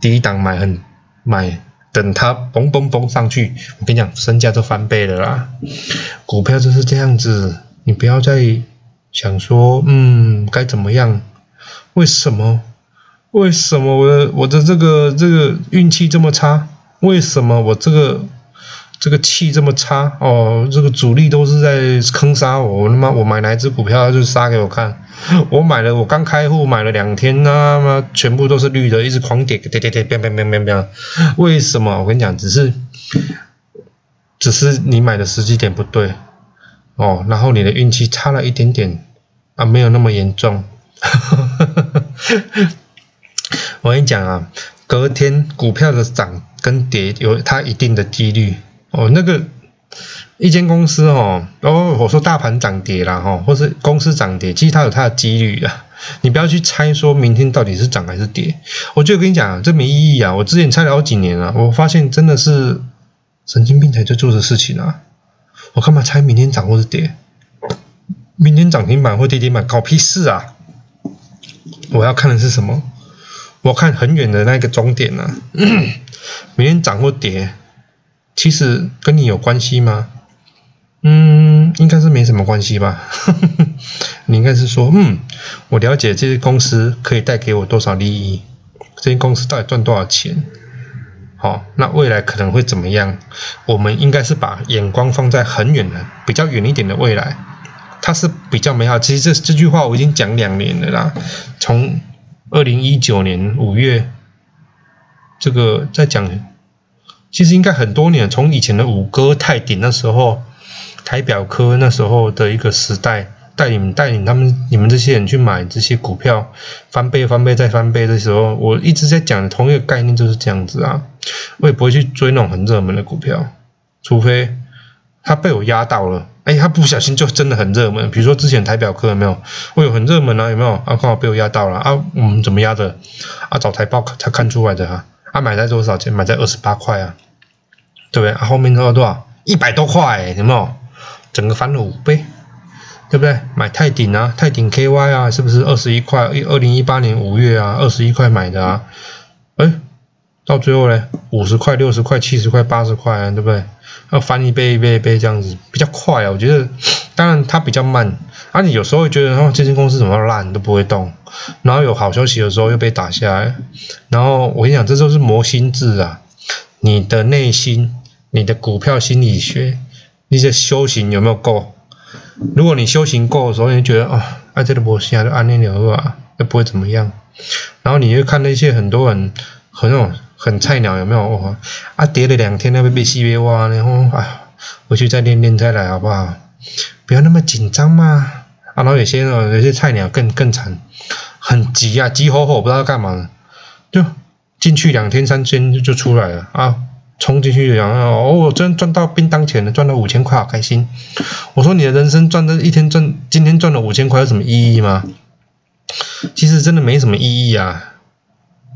Speaker 1: 第一档买很买，等它嘣嘣嘣上去，我跟你讲，身价都翻倍了啦。股票就是这样子，你不要再想说，嗯，该怎么样？为什么？为什么我的我的这个这个运气这么差？为什么我这个？这个气这么差哦，这个主力都是在坑杀我，我他妈我买哪一只股票他就杀给我看，我买了我刚开户买了两天，那么全部都是绿的，一直狂跌跌跌跌，变变变变变，为什么？我跟你讲，只是只是你买的时机点不对哦，然后你的运气差了一点点啊，没有那么严重。我跟你讲啊，隔天股票的涨跟跌有它一定的几率。哦，那个一间公司哦，哦，我说大盘涨跌啦，哈，或是公司涨跌，其实它有它的几率啊。你不要去猜说明天到底是涨还是跌。我就跟你讲，这没意义啊。我之前猜了好几年了，我发现真的是神经病才在做的事情啊。我干嘛猜明天涨或是跌？明天涨停板或跌停板搞屁事啊！我要看的是什么？我看很远的那个终点啊。明天涨或跌。其实跟你有关系吗？嗯，应该是没什么关系吧。你应该是说，嗯，我了解这些公司可以带给我多少利益，这些公司到底赚多少钱。好，那未来可能会怎么样？我们应该是把眼光放在很远的、比较远一点的未来。它是比较美好。其实这这句话我已经讲两年了啦，从二零一九年五月，这个在讲，其实应该很多年，从以前的五哥泰鼎那时候，台表科那时候的一个时代，带领带领他们你们这些人去买这些股票，翻倍翻倍再翻倍的时候，我一直在讲同一个概念就是这样子啊，我也不会去追那种很热门的股票，除非它被我压到了。哎，他不小心就真的很热门，比如说之前台表科有没有？我有很热门啊，有没有？啊，刚好被我压到了啊！我们怎么压的？啊，找台报才看出来的哈。啊，买在多少钱？买在二十八块啊，对不对？后面多少多少？一百多块，有没有？整个翻了五倍，对不对？买泰鼎啊，泰鼎 KY 啊，是不是二十一块？一二零一八年五月啊，二十一块买的啊，到最后呢，五十块、六十块、七十块、八十块啊，对不对？要翻一倍、一倍、一倍这样子，比较快啊。我觉得，当然它比较慢。啊，你有时候会觉得，哦，这间公司怎么烂都不会动，然后有好消息的时候又被打下来。然后我跟你讲，这就是磨心智啊。你的内心、你的股票心理学、你的修行有没有够？如果你修行够的时候，你就觉得啊，哎，这个模型还是安利了吧，又不会怎么样。然后你会看那些很多人很那种。很菜鸟有没有？啊，跌了两天那边被洗被挖，然后哎，回去再练练再来好不好？不要那么紧张嘛。啊，然后有些呢，有些菜鸟更更惨，很急啊，急吼吼不知道干嘛，就进去两天三天就就出来了啊，冲进去然后哦，我真赚到便当钱了，赚了五千块，好开心。我说你的人生赚的一天赚，今天赚了五千块有什么意义吗？其实真的没什么意义啊。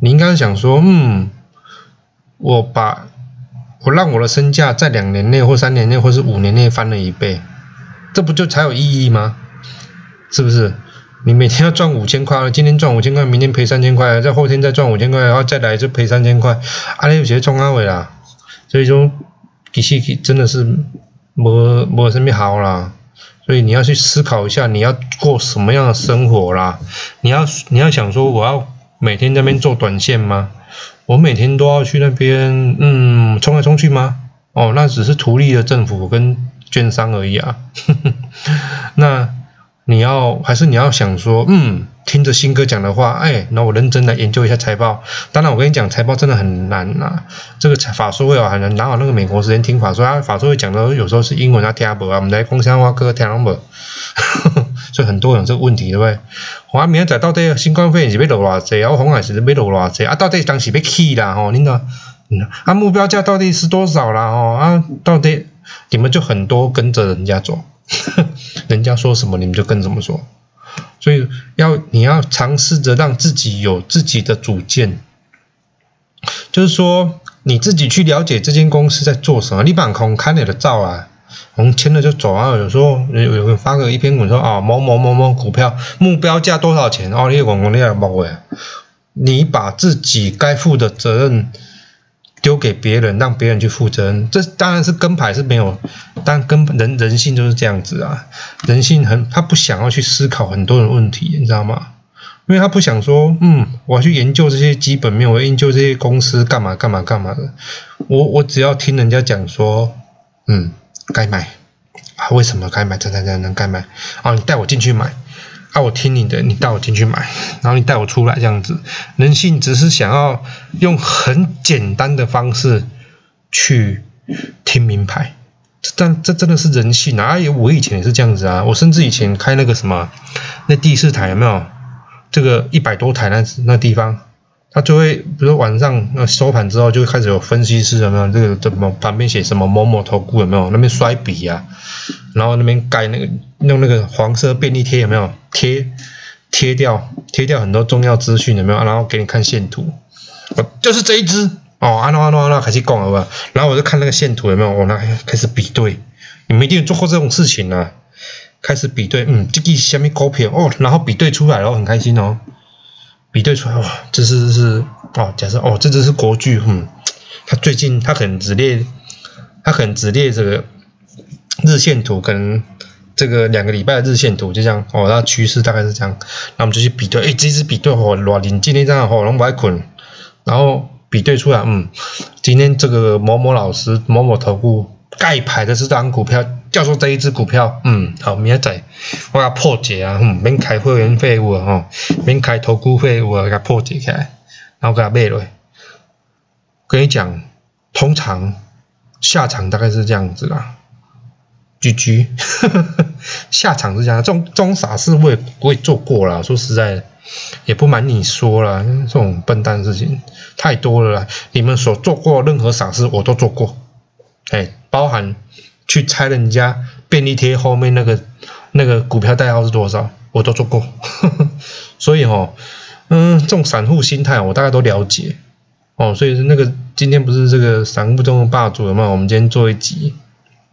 Speaker 1: 你应该想说，嗯。我把我让我的身价在两年内或三年内或是五年内翻了一倍，这不就才有意义吗？是不是？你每天要赚五千块，今天赚五千块，明天赔三千块，再后天再赚五千块，然后再来就赔三千块，啊，你有些冲阿伟啦。所以说，其实真的是没没什么好啦。所以你要去思考一下，你要过什么样的生活啦？你要你要想说，我要每天那边做短线吗？我每天都要去那边，嗯，冲来冲去吗？哦，那只是图利的政府跟券商而已啊。那你要还是你要想说，嗯，听着新哥讲的话，哎，那我认真来研究一下财报。当然，我跟你讲，财报真的很难呐。这个法说会啊，很难，哪有那个美国时间听法说？啊法说会讲的有时候是英文啊，听不啊，我们来共享话哥听不。所以很多人这个问题，对不对？我明仔载到底新冠肺炎是要落偌济啊？红海是要落偌济啊？到底当时要起啦？吼，你呢？啊，目标价到底是多少啦？吼啊，到底你们就很多跟着人家走，人家说什么你们就跟怎么说。所以要你要尝试着让自己有自己的主见，就是说你自己去了解这间公司在做什么。你把空看你的照啊。我们签了就走啊！有时候有有发个一篇文说啊某某某某股票目标价多少钱？哦，你讲讲你也冇诶，你把自己该负的责任丢给别人，让别人去负责任，这当然是跟牌是没有，但跟人人性就是这样子啊，人性很他不想要去思考很多的问题，你知道吗？因为他不想说，嗯，我要去研究这些基本面，我研究这些公司干嘛干嘛干嘛的，我我只要听人家讲说，嗯。该买啊？为什么该买？怎怎怎能该买？哦，你带我进去买啊！我听你的，你带我进去买，然后你带我出来这样子。人性只是想要用很简单的方式去听名牌，但这真的是人性啊！我以前也是这样子啊，我甚至以前开那个什么那第四台有没有？这个一百多台那那地方。他就会，比如晚上那收盘之后，就开始有分析师有没有？这个怎么旁边写什么某某投顾有没有？那边摔笔呀，然后那边盖那个用那个黄色便利贴有没有？贴贴掉贴掉很多重要资讯有没有？然后给你看线图，就是这一只哦，安诺安诺安诺开始讲了吧？然后我就看那个线图有没有？我那开始比对，你们一定做过这种事情啊？开始比对，嗯，这个下面股票哦，然后比对出来了，很开心哦。比对出来哇，这是是哦，假设哦，这只是国剧，嗯，他最近他可能只列，他可能只列这个日线图可能这个两个礼拜的日线图就这样哦，那趋势大概是这样，那我们就去比对，哎，这支比对哦，偌认真那张哦，拢不爱困，然后比对出来，嗯，今天这个某某老师某某投顾盖牌的这张股票，叫做这一只股票，嗯，好，明仔载我要破解啊，嗯，免开会员费务啊，吼，免开投顾费务啊，给它破解起来，然后给它卖落。跟你讲，通常下场大概是这样子啦。居居，下场是这样，这种这种傻事我也我也做过了。说实在，也不瞒你说了，这种笨蛋事情太多了啦。你们所做过任何傻事，我都做过。哎，包含去猜人家便利贴后面那个那个股票代号是多少，我都做过。所以哦，嗯，这种散户心态我大概都了解。哦，所以那个今天不是这个散户中的霸主了吗？我们今天做一集。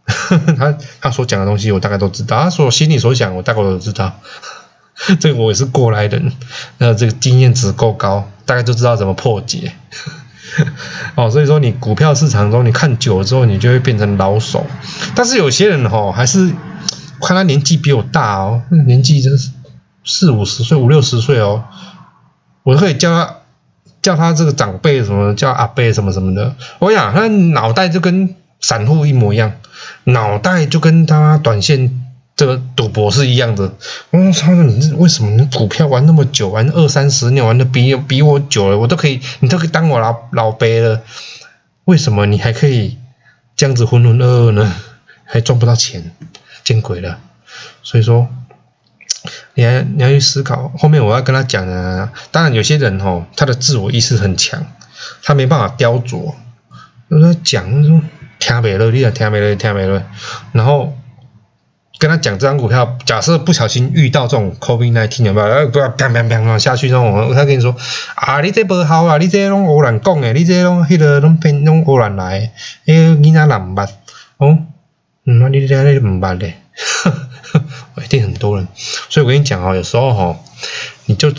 Speaker 1: 他他所讲的东西我大概都知道，他所心里所想我大概都知道。这个我也是过来人，那这个经验值够高，大概就知道怎么破解。哦，所以说你股票市场中你看久了之后，你就会变成老手。但是有些人哦，还是看他年纪比我大哦，年纪真是四五十岁、五六十岁哦，我都可以叫他叫他这个长辈什么叫阿伯什么什么的。我想他脑袋就跟散户一模一样。脑袋就跟他短线这个赌博是一样的。我操，你为什么你股票玩那么久，玩二三十年，玩的比比我久了，我都可以，你都可以当我老老辈了，为什么你还可以这样子浑浑噩噩呢？还赚不到钱，见鬼了！所以说，你还你要去思考。后面我要跟他讲啊，当然有些人哦，他的自我意识很强，他没办法雕琢。我说讲说。听没了，你也听没了，听没了。然后跟他讲这张股票，假设不小心遇到这种 COVID nineteen 有没有？呃，不要砰砰砰下去，这种他跟你说啊，你这不好啊，你这拢胡乱讲诶，你这拢迄个拢偏拢胡乱来，诶，囡仔人捌哦，嗯，那你这你唔捌咧，一定很多人。所以我跟你讲哦，有时候哈，你就。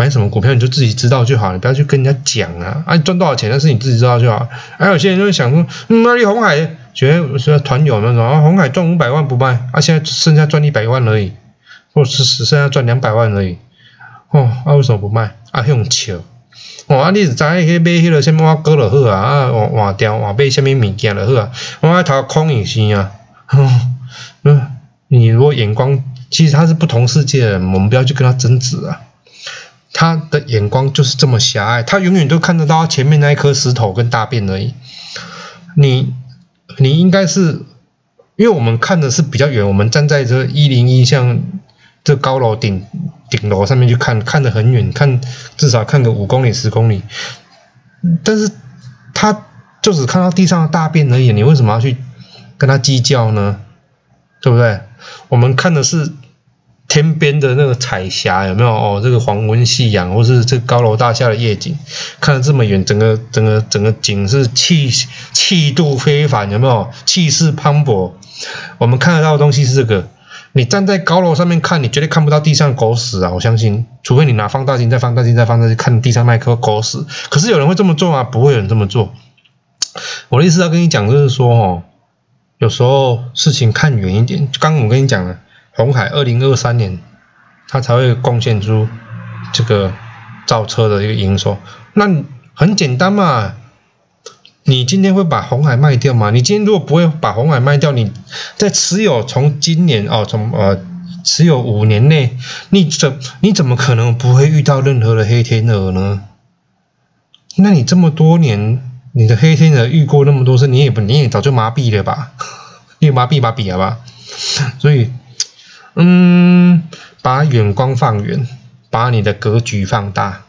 Speaker 1: 买什么股票你就自己知道就好，你不要去跟人家讲啊！啊，赚多少钱那是你自己知道就好。还有些人就会想说，嗯，那你红海觉得说团友那种啊，红海赚五百万不卖，啊，现在只剩下赚一百万而已，或者是只剩下赚两百万而已，哦，啊，为什么不卖？啊，用笑，哦，啊，你是在去买迄个什么割了好啊，啊，换换掉换买什么物件了好啊，我爱投空影星啊，嗯，你如果眼光其实他是不同世界的人，我们不要去跟他争执啊。他的眼光就是这么狭隘，他永远都看得到前面那一颗石头跟大便而已。你，你应该是，因为我们看的是比较远，我们站在这一零一像这高楼顶顶楼上面去看，看得很远，看至少看个五公里十公里。但是他就只看到地上的大便而已，你为什么要去跟他计较呢？对不对？我们看的是。天边的那个彩霞有没有哦？这个黄昏夕阳，或是这高楼大厦的夜景，看得这么远，整个整个整个景是气气度非凡，有没有气势磅礴？我们看得到的东西是这个。你站在高楼上面看，你绝对看不到地上狗屎啊！我相信，除非你拿放大镜再放大镜再放大镜看地上那颗狗屎。可是有人会这么做吗？不会有人这么做。我的意思要跟你讲，就是说哦，有时候事情看远一点。刚刚我跟你讲了。红海二零二三年，它才会贡献出这个造车的一个营收。那很简单嘛，你今天会把红海卖掉吗？你今天如果不会把红海卖掉，你在持有从今年哦，从呃持有五年内，你怎你怎么可能不会遇到任何的黑天鹅呢？那你这么多年，你的黑天鹅遇过那么多次，你也不你也早就麻痹了吧？你也麻痹麻痹了吧？所以。嗯，把眼光放远，把你的格局放大，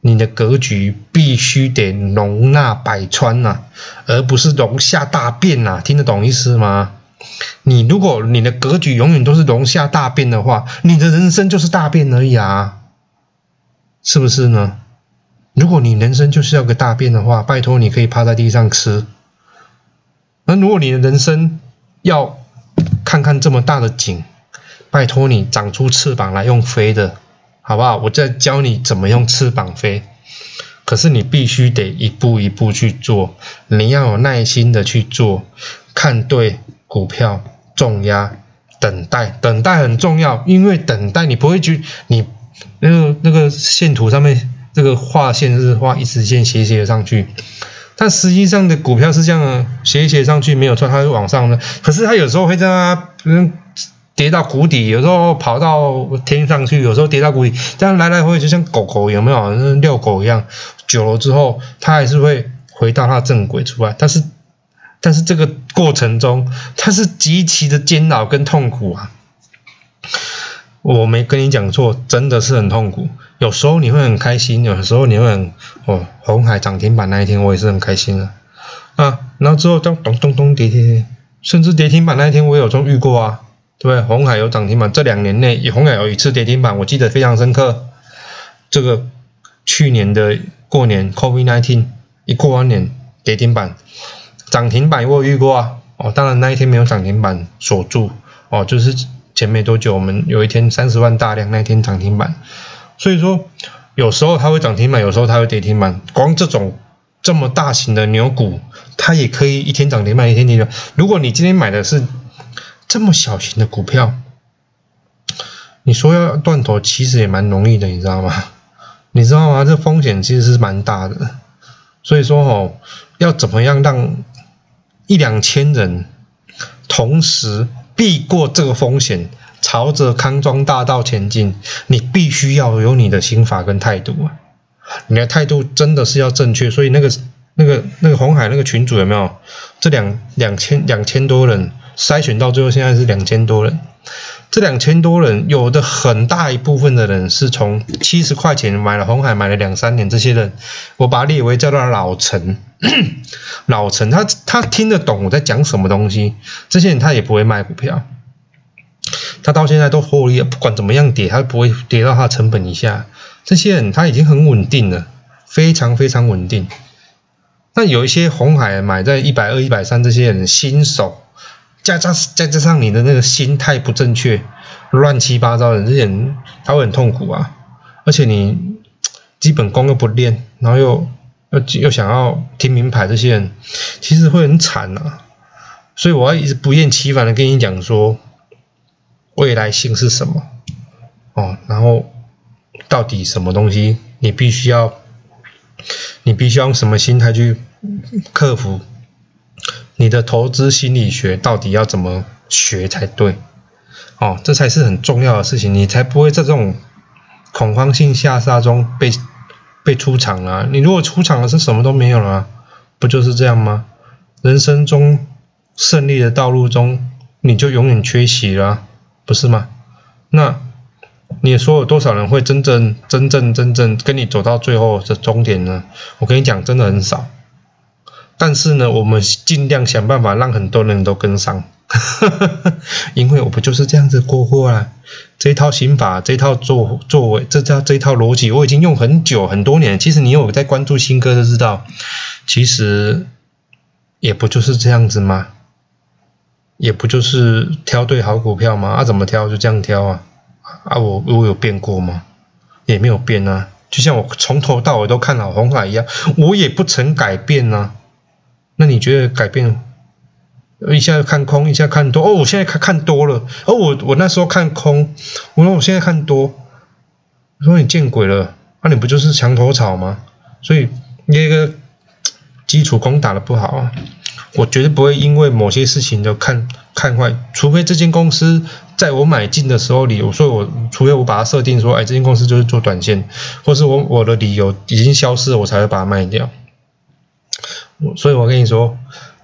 Speaker 1: 你的格局必须得容纳百川呐，而不是容下大便呐，听得懂意思吗？你如果你的格局永远都是容下大便的话，你的人生就是大便而已啊，是不是呢？如果你人生就是要个大便的话，拜托你可以趴在地上吃。那如果你的人生要看看这么大的景。拜托你长出翅膀来用飞的，好不好？我再教你怎么用翅膀飞。可是你必须得一步一步去做，你要有耐心的去做，看对股票重压等待，等待很重要，因为等待你不会去你那个那个线图上面这个画线是画一直线斜斜上去，但实际上的股票是这样斜斜上去没有错，它是往上的，可是它有时候会在它嗯。跌到谷底，有时候跑到天上去，有时候跌到谷底，这样来来回回就像狗狗有没有？像遛狗一样，久了之后，它还是会回到它正轨出来。但是，但是这个过程中，它是极其的煎熬跟痛苦啊！我没跟你讲错，真的是很痛苦。有时候你会很开心，有时候你会很哦，红海涨停板那一天，我也是很开心的啊。然后之后咚咚咚咚跌跌跌，甚至跌停板那一天，我也有中遇过啊。对，红海有涨停板，这两年内红海有一次跌停板，我记得非常深刻。这个去年的过年，COVID-19 一过完年跌停板，涨停板我遇过啊。哦，当然那一天没有涨停板锁住，哦，就是前没多久我们有一天三十万大量那一天涨停板。所以说有时候它会涨停板，有时候它会跌停板。光这种这么大型的牛股，它也可以一天涨停板，一天跌停。如果你今天买的是。这么小型的股票，你说要断头，其实也蛮容易的，你知道吗？你知道吗？这风险其实是蛮大的。所以说哦，要怎么样让一两千人同时避过这个风险，朝着康庄大道前进，你必须要有你的心法跟态度啊！你的态度真的是要正确。所以那个、那个、那个红海那个群主有没有？这两两千两千多人。筛选到最后，现在是两千多人。这两千多人，有的很大一部分的人是从七十块钱买了红海，买了两三年。这些人，我把他列为叫做老陈。老陈，他他听得懂我在讲什么东西。这些人他也不会卖股票，他到现在都获利，不管怎么样跌，他不会跌到他成本以下。这些人他已经很稳定了，非常非常稳定。那有一些红海买在一百二、一百三，这些人新手。加加再加上你的那个心态不正确，乱七八糟的这些人他会很痛苦啊！而且你基本功又不练，然后又又又想要听名牌，这些人其实会很惨啊！所以我要一直不厌其烦的跟你讲说，未来性是什么哦，然后到底什么东西你必须要，你必须要用什么心态去克服。你的投资心理学到底要怎么学才对？哦，这才是很重要的事情，你才不会在这种恐慌性下杀中被被出场了。你如果出场了是什么都没有了，不就是这样吗？人生中胜利的道路中，你就永远缺席了，不是吗？那你说有多少人会真正真正真正跟你走到最后的终点呢？我跟你讲，真的很少。但是呢，我们尽量想办法让很多人都跟上，因为我不就是这样子过过来，这套刑法，这套作作为，这套这套逻辑，我已经用很久很多年。其实你有在关注新歌就知道，其实也不就是这样子吗？也不就是挑对好股票吗？啊，怎么挑就这样挑啊？啊，我我有变过吗？也没有变啊。就像我从头到尾都看好红海一样，我也不曾改变啊。那你觉得改变？一下看空，一下看多。哦，我现在看看多了。哦，我我那时候看空，我说我现在看多。我说你见鬼了，那你不就是墙头草吗？所以那个基础功打的不好啊。我绝对不会因为某些事情就看看坏，除非这间公司在我买进的时候理由，所以我除非我把它设定说，哎，这间公司就是做短线，或是我我的理由已经消失了，我才会把它卖掉。我所以我跟你说，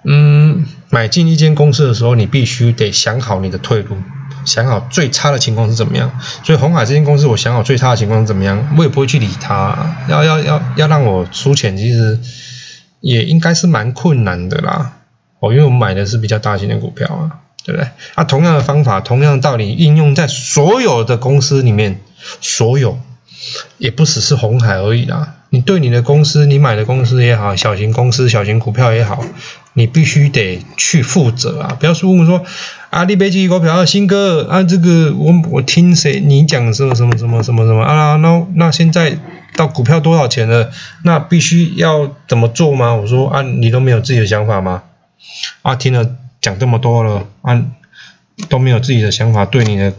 Speaker 1: 嗯，买进一间公司的时候，你必须得想好你的退路，想好最差的情况是怎么样。所以红海这间公司，我想好最差的情况是怎么样，我也不会去理它。要要要要让我出钱，其实也应该是蛮困难的啦。哦，因为我们买的是比较大型的股票啊，对不对？啊，同样的方法，同样的道理，应用在所有的公司里面，所有也不只是红海而已啦。你对你的公司，你买的公司也好，小型公司、小型股票也好，你必须得去负责啊！不要说问说啊，你别去股票新哥啊，这个我我听谁你讲什么什么什么什么什么啊？那那现在到股票多少钱了？那必须要怎么做吗？我说啊，你都没有自己的想法吗？啊，听了讲这么多了，啊，都没有自己的想法，对你的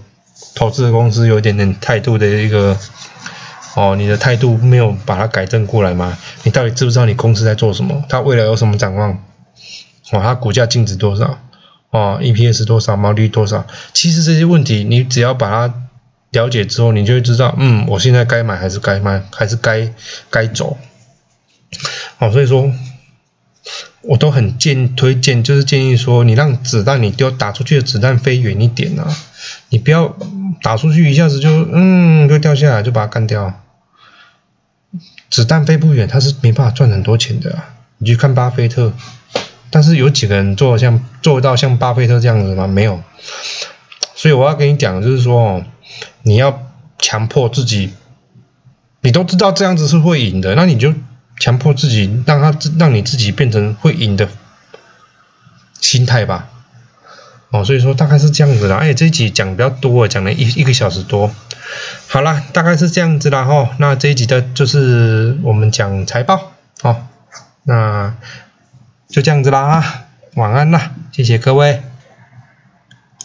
Speaker 1: 投资的公司有一点点态度的一个，哦，你的态度没有把它改正过来吗？你到底知不知道你公司在做什么？它未来有什么展望？哦，它股价净值多少？哦，EPS 多少？毛利多少？其实这些问题，你只要把它了解之后，你就会知道，嗯，我现在该买还是该卖，还是该该走。哦，所以说。我都很建推荐，就是建议说，你让子弹你丢打出去的子弹飞远一点啊，你不要打出去一下子就嗯就掉下来就把它干掉。子弹飞不远，它是没办法赚很多钱的。你去看巴菲特，但是有几个人做像做到像巴菲特这样子吗？没有。所以我要跟你讲，就是说，你要强迫自己，你都知道这样子是会赢的，那你就。强迫自己，让他让你自己变成会赢的心态吧。哦，所以说大概是这样子的。哎，这一集讲比较多，讲了一一个小时多。好了，大概是这样子啦哈。那这一集的就是我们讲财报。好，那就这样子啦。晚安啦，谢谢各位。